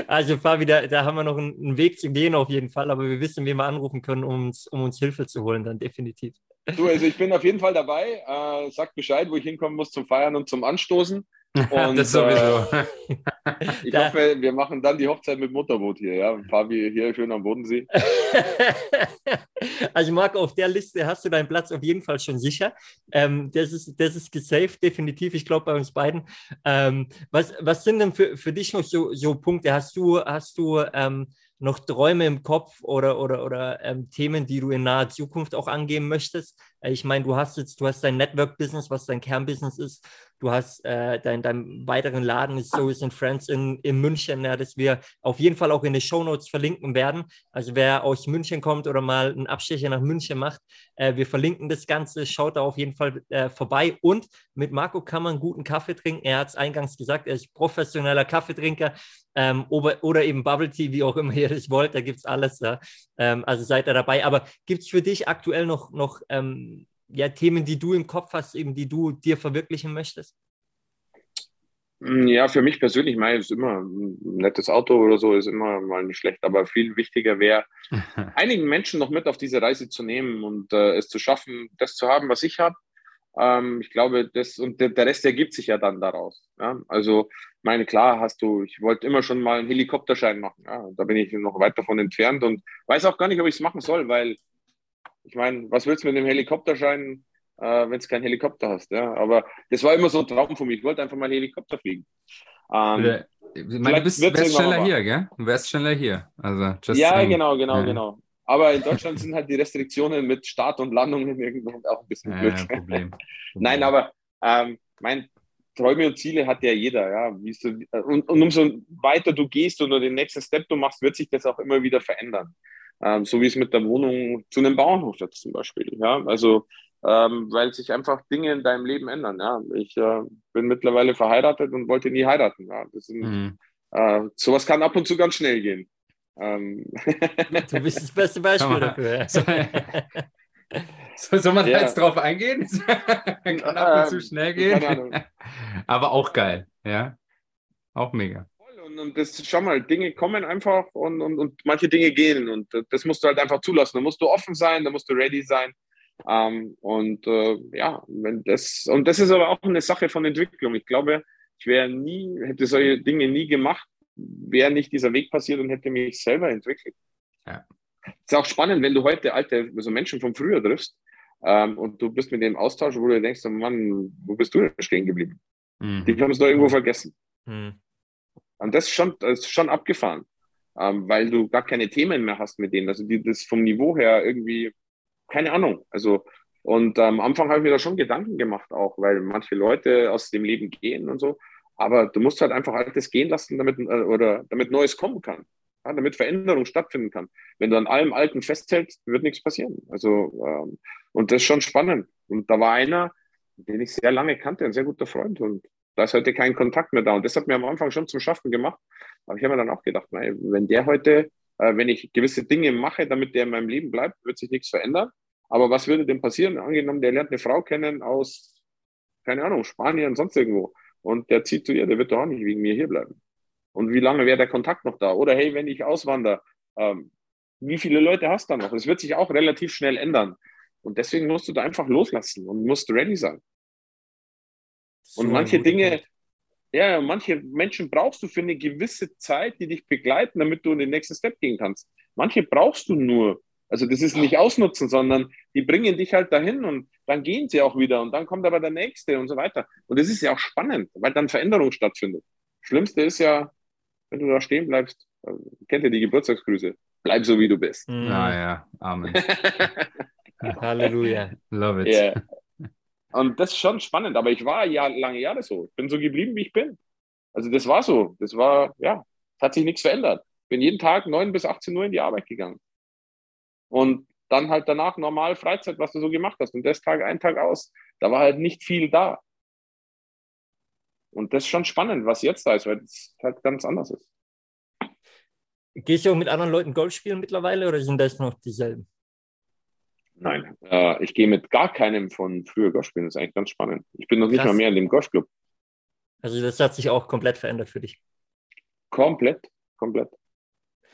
Also Fabi, da, da haben wir noch einen, Weg zu gehen auf jeden Fall, aber wir wissen, wie wir anrufen können, um uns, um uns Hilfe zu holen, dann definitiv. Du, also ich bin auf jeden Fall dabei. Äh, sag Bescheid, wo ich hinkommen muss zum Feiern und zum Anstoßen. <laughs> Und, das sowieso. Äh, <laughs> ich da. hoffe, wir machen dann die Hochzeit mit Motorboot hier, ja. Fabi hier schön am Bodensee. <laughs> also Marco, auf der Liste hast du deinen Platz auf jeden Fall schon sicher. Ähm, das, ist, das ist gesaved, definitiv, ich glaube bei uns beiden. Ähm, was, was sind denn für, für dich noch so, so Punkte? Hast du, hast du ähm, noch Träume im Kopf oder, oder, oder ähm, Themen, die du in naher Zukunft auch angehen möchtest? Äh, ich meine, du hast jetzt, du hast dein Network-Business, was dein Kernbusiness ist. Du hast äh, dein, dein weiteren Laden ist So in Friends in, in München, ja, das wir auf jeden Fall auch in den Show Notes verlinken werden. Also wer aus München kommt oder mal einen Abstecher nach München macht, äh, wir verlinken das Ganze. Schaut da auf jeden Fall äh, vorbei. Und mit Marco kann man guten Kaffee trinken. Er hat es eingangs gesagt, er ist professioneller Kaffeetrinker ähm, oder, oder eben Bubble Tea, wie auch immer ihr das wollt. Da gibt es alles. Ja. Ähm, also seid ihr dabei. Aber gibt es für dich aktuell noch, noch ähm, ja, Themen, die du im Kopf hast, eben die du dir verwirklichen möchtest? Mm, ja, für mich persönlich, mein, ist immer ein nettes Auto oder so, ist immer mal nicht schlecht, aber viel wichtiger wäre, <laughs> einigen Menschen noch mit auf diese Reise zu nehmen und äh, es zu schaffen, das zu haben, was ich habe. Ähm, ich glaube, das und der, der, Rest ergibt sich ja dann daraus. Ja? Also, meine, klar hast du, ich wollte immer schon mal einen Helikopterschein machen. Ja? Da bin ich noch weit davon entfernt und weiß auch gar nicht, ob ich es machen soll, weil ich meine, was willst du mit dem Helikopterschein, äh, wenn du keinen Helikopter hast? Ja? Aber das war immer so ein Traum von mir. Ich wollte einfach mal Helikopter fliegen. Ähm, ich meine, du bist, wärst schneller hier, gell? Du wärst schneller hier. Also, ja, saying. genau, genau, ja. genau. Aber in Deutschland sind halt die Restriktionen mit Start und Landungen <laughs> irgendwo auch ein bisschen blöd. Ja, Problem. <laughs> Nein, aber ähm, mein Träume und Ziele hat ja jeder, ja. Du, und, und umso weiter du gehst oder den nächsten Step du machst, wird sich das auch immer wieder verändern. Ähm, so wie es mit der Wohnung zu einem Bauernhof jetzt zum Beispiel. Ja? Also, ähm, weil sich einfach Dinge in deinem Leben ändern. Ja? Ich äh, bin mittlerweile verheiratet und wollte nie heiraten. Ja? Das sind, mhm. äh, sowas kann ab und zu ganz schnell gehen. Ähm. <laughs> du bist das beste Beispiel dafür. <laughs> So, soll man ja. jetzt drauf eingehen? <laughs> kann ab und zu ähm, schnell gehen. Aber auch geil, ja. Auch mega und, das schau mal, Dinge kommen einfach und, und, und manche Dinge gehen und das musst du halt einfach zulassen. Da musst du offen sein, da musst du ready sein. Ähm, und äh, ja, wenn das, und das ist aber auch eine Sache von Entwicklung. Ich glaube, ich wäre nie, hätte solche Dinge nie gemacht, wäre nicht dieser Weg passiert und hätte mich selber entwickelt. Ja. Ist auch spannend, wenn du heute alte, also Menschen von früher triffst ähm, und du bist mit dem Austausch, wo du denkst, oh Mann, wo bist du denn stehen geblieben? Mhm. Die haben es doch irgendwo vergessen. Mhm. Und das ist schon, das ist schon abgefahren, ähm, weil du gar keine Themen mehr hast mit denen. Also die, das vom Niveau her irgendwie, keine Ahnung. Also, und ähm, am Anfang habe ich mir da schon Gedanken gemacht auch, weil manche Leute aus dem Leben gehen und so. Aber du musst halt einfach Altes gehen lassen, damit, äh, oder damit Neues kommen kann. Ja, damit Veränderung stattfinden kann. Wenn du an allem Alten festhältst, wird nichts passieren. Also, ähm, und das ist schon spannend. Und da war einer, den ich sehr lange kannte, ein sehr guter Freund. Und da ist heute kein Kontakt mehr da. Und das hat mir am Anfang schon zum Schaffen gemacht. Aber ich habe mir dann auch gedacht, wenn der heute, äh, wenn ich gewisse Dinge mache, damit der in meinem Leben bleibt, wird sich nichts verändern. Aber was würde denn passieren? Angenommen, der lernt eine Frau kennen aus, keine Ahnung, Spanien, sonst irgendwo. Und der zieht zu ihr, der wird doch auch nicht wegen mir hier bleiben. Und wie lange wäre der Kontakt noch da? Oder hey, wenn ich auswandere, ähm, wie viele Leute hast du da noch? Das wird sich auch relativ schnell ändern. Und deswegen musst du da einfach loslassen und musst ready sein. Und manche Dinge, Ja, manche Menschen brauchst du für eine gewisse Zeit, die dich begleiten, damit du in den nächsten Step gehen kannst. Manche brauchst du nur. Also das ist nicht ausnutzen, sondern die bringen dich halt dahin und dann gehen sie auch wieder und dann kommt aber der nächste und so weiter. Und das ist ja auch spannend, weil dann Veränderung stattfindet. Schlimmste ist ja, wenn du da stehen bleibst, äh, kennt ihr die Geburtstagsgrüße? Bleib so, wie du bist. Mhm. Ah ja, Amen. <laughs> Halleluja. Love it. Yeah. Und das ist schon spannend, aber ich war ja lange Jahre so. Ich bin so geblieben, wie ich bin. Also das war so. Das war, ja, es hat sich nichts verändert. Bin jeden Tag 9 bis 18 Uhr in die Arbeit gegangen. Und dann halt danach normal Freizeit, was du so gemacht hast. Und das Tag ein, Tag aus. Da war halt nicht viel da. Und das ist schon spannend, was jetzt da ist, weil es halt ganz anders ist. Gehst du auch mit anderen Leuten Golf spielen mittlerweile oder sind das noch dieselben? Nein, äh, ich gehe mit gar keinem von früher Golf spielen. Das ist eigentlich ganz spannend. Ich bin noch nicht Krass. mal mehr in dem Golfclub. Also das hat sich auch komplett verändert für dich. Komplett, komplett.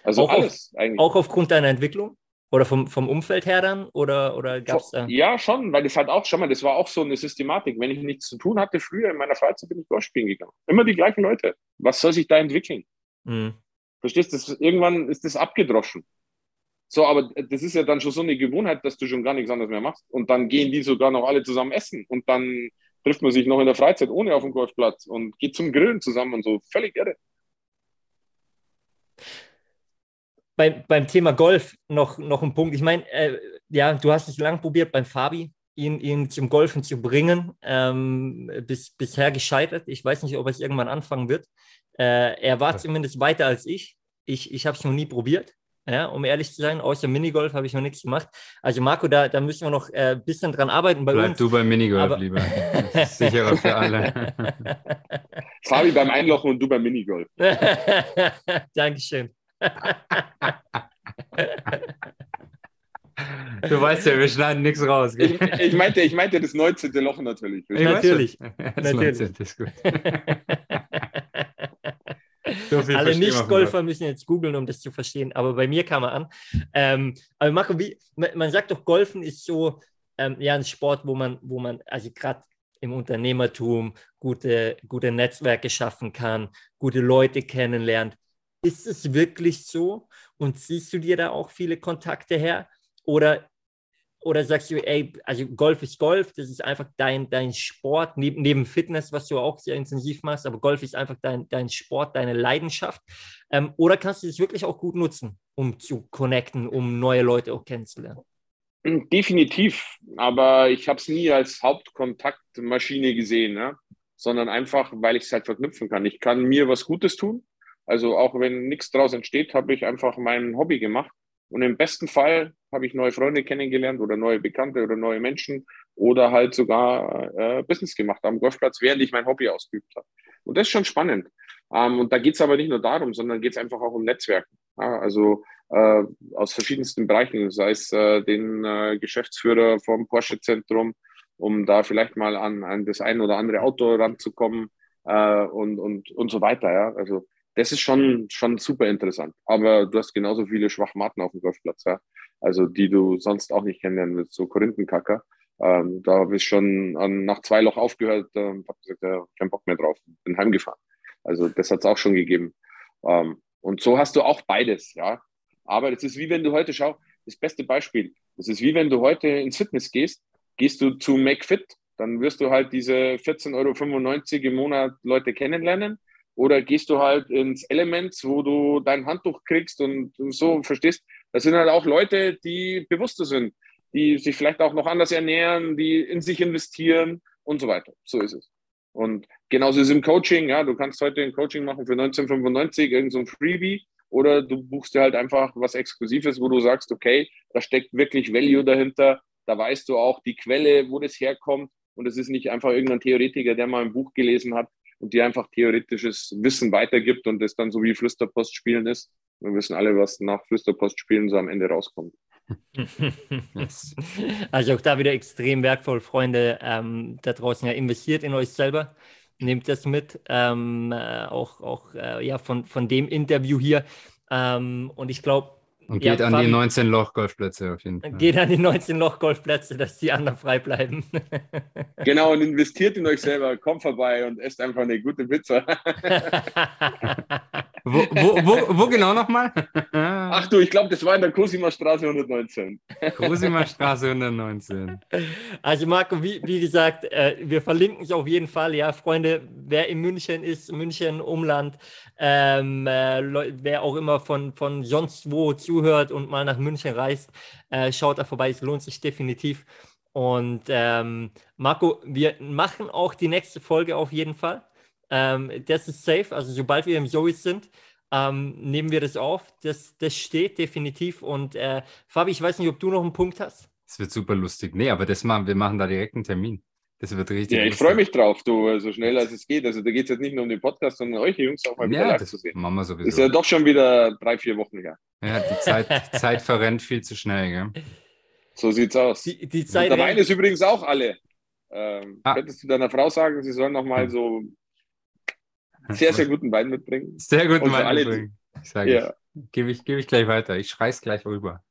Also auch alles auf, eigentlich. Auch aufgrund deiner Entwicklung? Oder vom, vom Umfeld her dann? Oder, oder gab es da? Ja, schon, weil das halt auch, schon mal, das war auch so eine Systematik. Wenn ich nichts zu tun hatte, früher in meiner Freizeit bin ich Golf spielen gegangen. Immer die gleichen Leute. Was soll sich da entwickeln? Mhm. Verstehst du? Irgendwann ist das abgedroschen. So, aber das ist ja dann schon so eine Gewohnheit, dass du schon gar nichts anderes mehr machst. Und dann gehen die sogar noch alle zusammen essen. Und dann trifft man sich noch in der Freizeit ohne auf dem Golfplatz und geht zum Grillen zusammen und so. Völlig irre. Beim, beim Thema Golf noch, noch ein Punkt. Ich meine, äh, ja, du hast es lang probiert beim Fabi, ihn, ihn zum Golfen zu bringen. Ähm, bis, bisher gescheitert. Ich weiß nicht, ob es irgendwann anfangen wird. Äh, er war zumindest weiter als ich. Ich, ich habe es noch nie probiert ja, um ehrlich zu sein. Außer Minigolf habe ich noch nichts gemacht. Also Marco, da, da müssen wir noch ein äh, bisschen dran arbeiten bei Bleib uns. du beim Minigolf aber... lieber. <laughs> Das ist sicherer für alle. <laughs> Fabi beim Einlochen und du beim Minigolf. <laughs> Dankeschön. Du weißt ja, wir schneiden nichts raus. Ich, ich, meinte, ich meinte das 19. Loch natürlich. natürlich. Das natürlich. 19. ist gut. <laughs> Alle Nicht-Golfer müssen jetzt googeln, um das zu verstehen, aber bei mir kam er an. Ähm, aber Marco, wie, man sagt doch, Golfen ist so ähm, ja, ein Sport, wo man, wo man, also gerade im Unternehmertum gute, gute Netzwerke schaffen kann, gute Leute kennenlernt. Ist es wirklich so? Und siehst du dir da auch viele Kontakte her? Oder oder sagst du, ey, also Golf ist Golf, das ist einfach dein, dein Sport, neben, neben Fitness, was du auch sehr intensiv machst, aber Golf ist einfach dein, dein Sport, deine Leidenschaft. Ähm, oder kannst du das wirklich auch gut nutzen, um zu connecten, um neue Leute auch kennenzulernen? Definitiv, aber ich habe es nie als Hauptkontaktmaschine gesehen, ne? sondern einfach, weil ich es halt verknüpfen kann. Ich kann mir was Gutes tun. Also auch wenn nichts daraus entsteht, habe ich einfach mein Hobby gemacht und im besten Fall habe ich neue Freunde kennengelernt oder neue Bekannte oder neue Menschen oder halt sogar äh, Business gemacht am Golfplatz, während ich mein Hobby ausgeübt habe. Und das ist schon spannend. Ähm, und da geht es aber nicht nur darum, sondern geht es einfach auch um Netzwerken. Ja, also äh, aus verschiedensten Bereichen, sei es äh, den äh, Geschäftsführer vom Porsche-Zentrum, um da vielleicht mal an, an das ein oder andere Auto ranzukommen äh, und, und, und so weiter. Ja? Also das ist schon, schon super interessant. Aber du hast genauso viele Schwachmaten auf dem Golfplatz, ja. Also die du sonst auch nicht kennenlernen willst, so Korinthenkacker. Ähm, da habe ich schon an, nach zwei Loch aufgehört und ähm, habe gesagt, ja, kein Bock mehr drauf, bin heimgefahren. Also das hat es auch schon gegeben. Ähm, und so hast du auch beides, ja. Aber das ist wie wenn du heute schau, das beste Beispiel. Das ist wie wenn du heute ins Fitness gehst, gehst du zu McFit, dann wirst du halt diese 14,95 Euro im Monat Leute kennenlernen oder gehst du halt ins Elements, wo du dein Handtuch kriegst und so, verstehst? Das sind halt auch Leute, die bewusster sind, die sich vielleicht auch noch anders ernähren, die in sich investieren und so weiter. So ist es. Und genauso ist es im Coaching, ja, du kannst heute ein Coaching machen für 1995, irgend so Freebie, oder du buchst dir halt einfach was Exklusives, wo du sagst, okay, da steckt wirklich Value dahinter, da weißt du auch die Quelle, wo das herkommt und es ist nicht einfach irgendein Theoretiker, der mal ein Buch gelesen hat, und die einfach theoretisches Wissen weitergibt und das dann so wie Flüsterpost spielen ist. Wir wissen alle, was nach Flüsterpost spielen so am Ende rauskommt. <laughs> Also auch da wieder extrem wertvoll, Freunde ähm, da draußen ja investiert in euch selber. Nehmt das mit, ähm, äh, auch, auch äh, ja, von, von dem Interview hier. Ähm, und ich glaube, Und geht ja, an die 19 Loch-Golfplätze auf jeden Fall. Geht an die 19 Loch-Golfplätze, dass die anderen frei bleiben. <laughs> genau, und investiert in euch selber. Kommt vorbei und esst einfach eine gute Pizza. <laughs> wo, wo, wo, wo, genau nochmal? <laughs> Ach du, ich glaube, das war in der Cosima Straße 119. Cosima Straße 119. Also Marco, wie, wie gesagt, äh, wir verlinken es auf jeden Fall. Ja, Freunde, wer in München ist, München, Umland, ähm, äh, wer auch immer von, von sonst wo zuhört und mal nach München reist, äh, schaut da vorbei, es lohnt sich definitiv. Und ähm, Marco, wir machen auch die nächste Folge auf jeden Fall. Ähm, das ist safe, also sobald wir im Zois sind, ähm, nehmen wir das auf. Das, das steht definitiv. Und äh, Fabi, ich weiß nicht, ob du noch einen Punkt hast. Es wird super lustig. Nee, aber das machen, wir machen da direkt einen Termin. Das wird richtig. Ja, ich freue mich drauf, du, so schnell als es geht. Also da geht es jetzt nicht nur um den Podcast, sondern euch Jungs auch mal wieder ja, live zu sehen. Machen wir sowieso. Ist ja doch schon wieder drei, vier Wochen her. Ja, die Zeit, die <laughs> Zeit verrennt viel zu schnell, gell? So sieht's aus. Die, die Zeit der Wein ist übrigens auch alle. Ähm, ah. Könntest du deiner Frau sagen, sie soll noch mal so sehr, sehr guten Wein mitbringen? Sehr guten Wein alle, mitbringen. Ich sage, ja. gebe ich, gebe ich gleich weiter. Ich schrei's gleich rüber.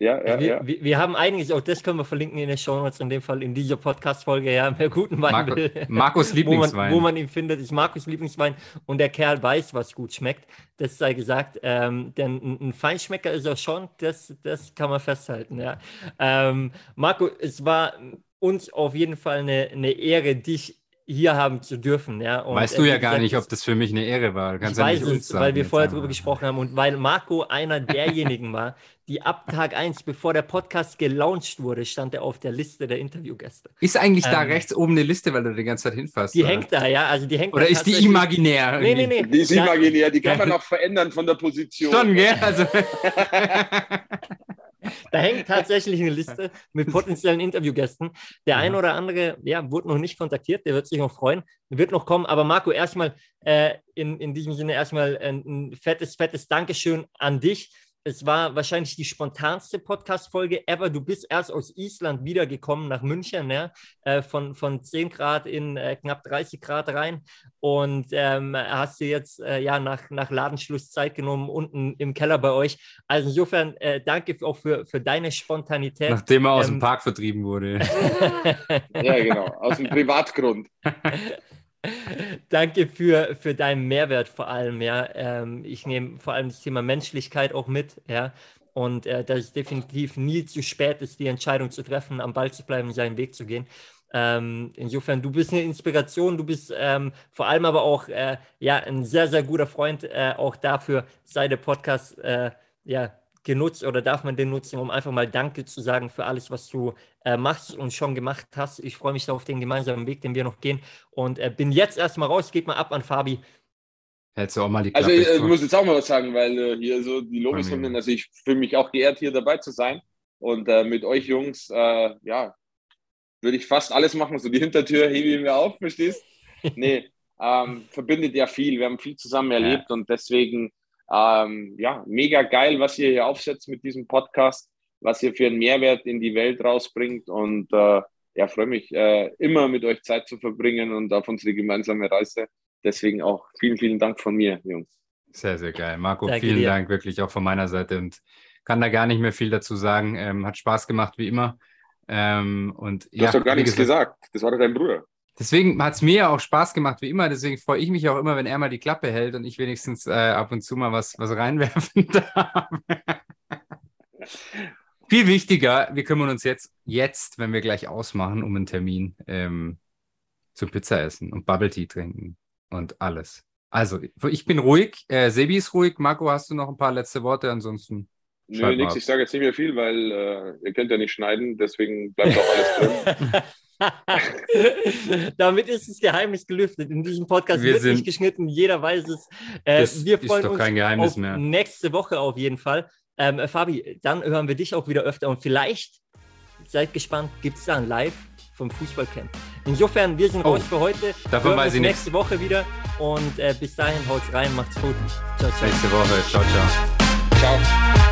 Ja, ja, wir, ja. Wir, wir, haben einiges, auch das können wir verlinken in den Show Notes, in dem Fall in dieser Podcast-Folge, ja, wer guten Wein Marco, will. Markus Lieblingswein. <laughs> wo, man, wo man ihn findet, ist Markus Lieblingswein und der Kerl weiß, was gut schmeckt. Das sei gesagt, ähm, denn ein, ein, Feinschmecker ist er schon, das, das kann man festhalten, ja. Ähm, Marco, es war uns auf jeden Fall eine, eine Ehre, dich hier haben zu dürfen. Ja? Und weißt du ja gar nicht, ob das für mich eine Ehre war. Kannst ich ja weiß es, weil wir vorher darüber gesprochen haben und weil Marco einer derjenigen war, die ab Tag 1, bevor der Podcast gelauncht wurde, stand er auf der Liste der Interviewgäste. Ist eigentlich ähm, da rechts oben eine Liste, weil du die ganze Zeit hinfährst? Die oder? hängt da, ja. Also die hängt oder ist die imaginär? Nee, nee, nee. Die ist imaginär, die kann <laughs> man auch verändern von der Position. Schon, gell? Also <laughs> Da hängt tatsächlich eine Liste mit <laughs> potenziellen Interviewgästen. Der eine oder andere, ja, wurde noch nicht kontaktiert, der wird sich noch freuen, wird noch kommen. Aber Marco, erstmal äh, in, in diesem Sinne erstmal ein, ein fettes, fettes Dankeschön an dich es war wahrscheinlich die spontanste Podcast-Folge ever. Du bist erst aus Island wiedergekommen nach München, ja? Äh, von, von 10 Grad in äh, knapp 30 Grad rein. Und ähm, hast du jetzt äh, ja nach, nach Ladenschluss Zeit genommen, unten im Keller bei euch. Also insofern äh, danke auch für, für deine Spontanität. Nachdem er aus ähm, dem Park vertrieben wurde. <laughs> ja, genau, aus dem Privatgrund. <laughs> Danke für, für deinen Mehrwert vor allem, ja. Ähm, ich nehme vor allem das Thema Menschlichkeit auch mit, ja. Und äh, dass es definitiv nie zu spät ist, die Entscheidung zu treffen, am Ball zu bleiben und seinen Weg zu gehen. Ähm, insofern, du bist eine Inspiration, du bist ähm, vor allem aber auch äh, ja, ein sehr, sehr guter Freund. Äh, auch dafür sei der Podcast äh, ja, genutzt oder darf man den nutzen, um einfach mal Danke zu sagen für alles, was du äh, machst und schon gemacht hast. Ich freue mich auf den gemeinsamen Weg, den wir noch gehen und äh, bin jetzt erstmal raus, geht mal ab an Fabi. Hältst du auch mal die also, Klappe Also ich, ich muss jetzt auch mal was sagen, weil äh, hier so die Lobeshymnen, also ich fühle mich auch geehrt, hier dabei zu sein und äh, mit euch Jungs, äh, ja, würde ich fast alles machen, so die Hintertür hebe ich mir auf, verstehst? Nee, <laughs> ähm, verbindet ja viel, wir haben viel zusammen erlebt ja. und deswegen ähm, ja, mega geil, was ihr hier aufsetzt mit diesem Podcast, was ihr für einen Mehrwert in die Welt rausbringt und äh, ja, freue mich äh, immer mit euch Zeit zu verbringen und auf unsere gemeinsame Reise. Deswegen auch vielen, vielen Dank von mir, Jungs. Sehr, sehr geil. Marco, Danke vielen dir. Dank wirklich auch von meiner Seite und kann da gar nicht mehr viel dazu sagen. Ähm, hat Spaß gemacht, wie immer. Ähm, und, du ja, hast doch gar nichts gesagt. gesagt. Das war doch dein Bruder. Deswegen hat es mir auch Spaß gemacht, wie immer. Deswegen freue ich mich auch immer, wenn er mal die Klappe hält und ich wenigstens äh, ab und zu mal was, was reinwerfen <laughs> darf. Viel wichtiger, wir kümmern uns jetzt, jetzt, wenn wir gleich ausmachen, um einen Termin ähm, zum Pizza essen und Bubble Tea trinken und alles. Also, ich bin ruhig, äh, Sebi ist ruhig. Marco, hast du noch ein paar letzte Worte? Ansonsten. Nö, nix, ich sage jetzt nicht mehr viel, weil äh, ihr könnt ja nicht schneiden, deswegen bleibt auch alles drin. <laughs> <laughs> Damit ist das Geheimnis gelüftet. In diesem Podcast wir wird sind, nicht geschnitten, jeder weiß es. Äh, wir freuen uns auf mehr. nächste Woche auf jeden Fall. Ähm, äh, Fabi, dann hören wir dich auch wieder öfter und vielleicht, seid gespannt, gibt es da ein Live vom Fußballcamp. Insofern, wir sind oh, raus für heute. Davon weiß ich nächste nicht. Woche wieder und äh, bis dahin haut's rein, macht's gut. Ciao, ciao. Nächste Woche. Ciao, ciao. Ciao.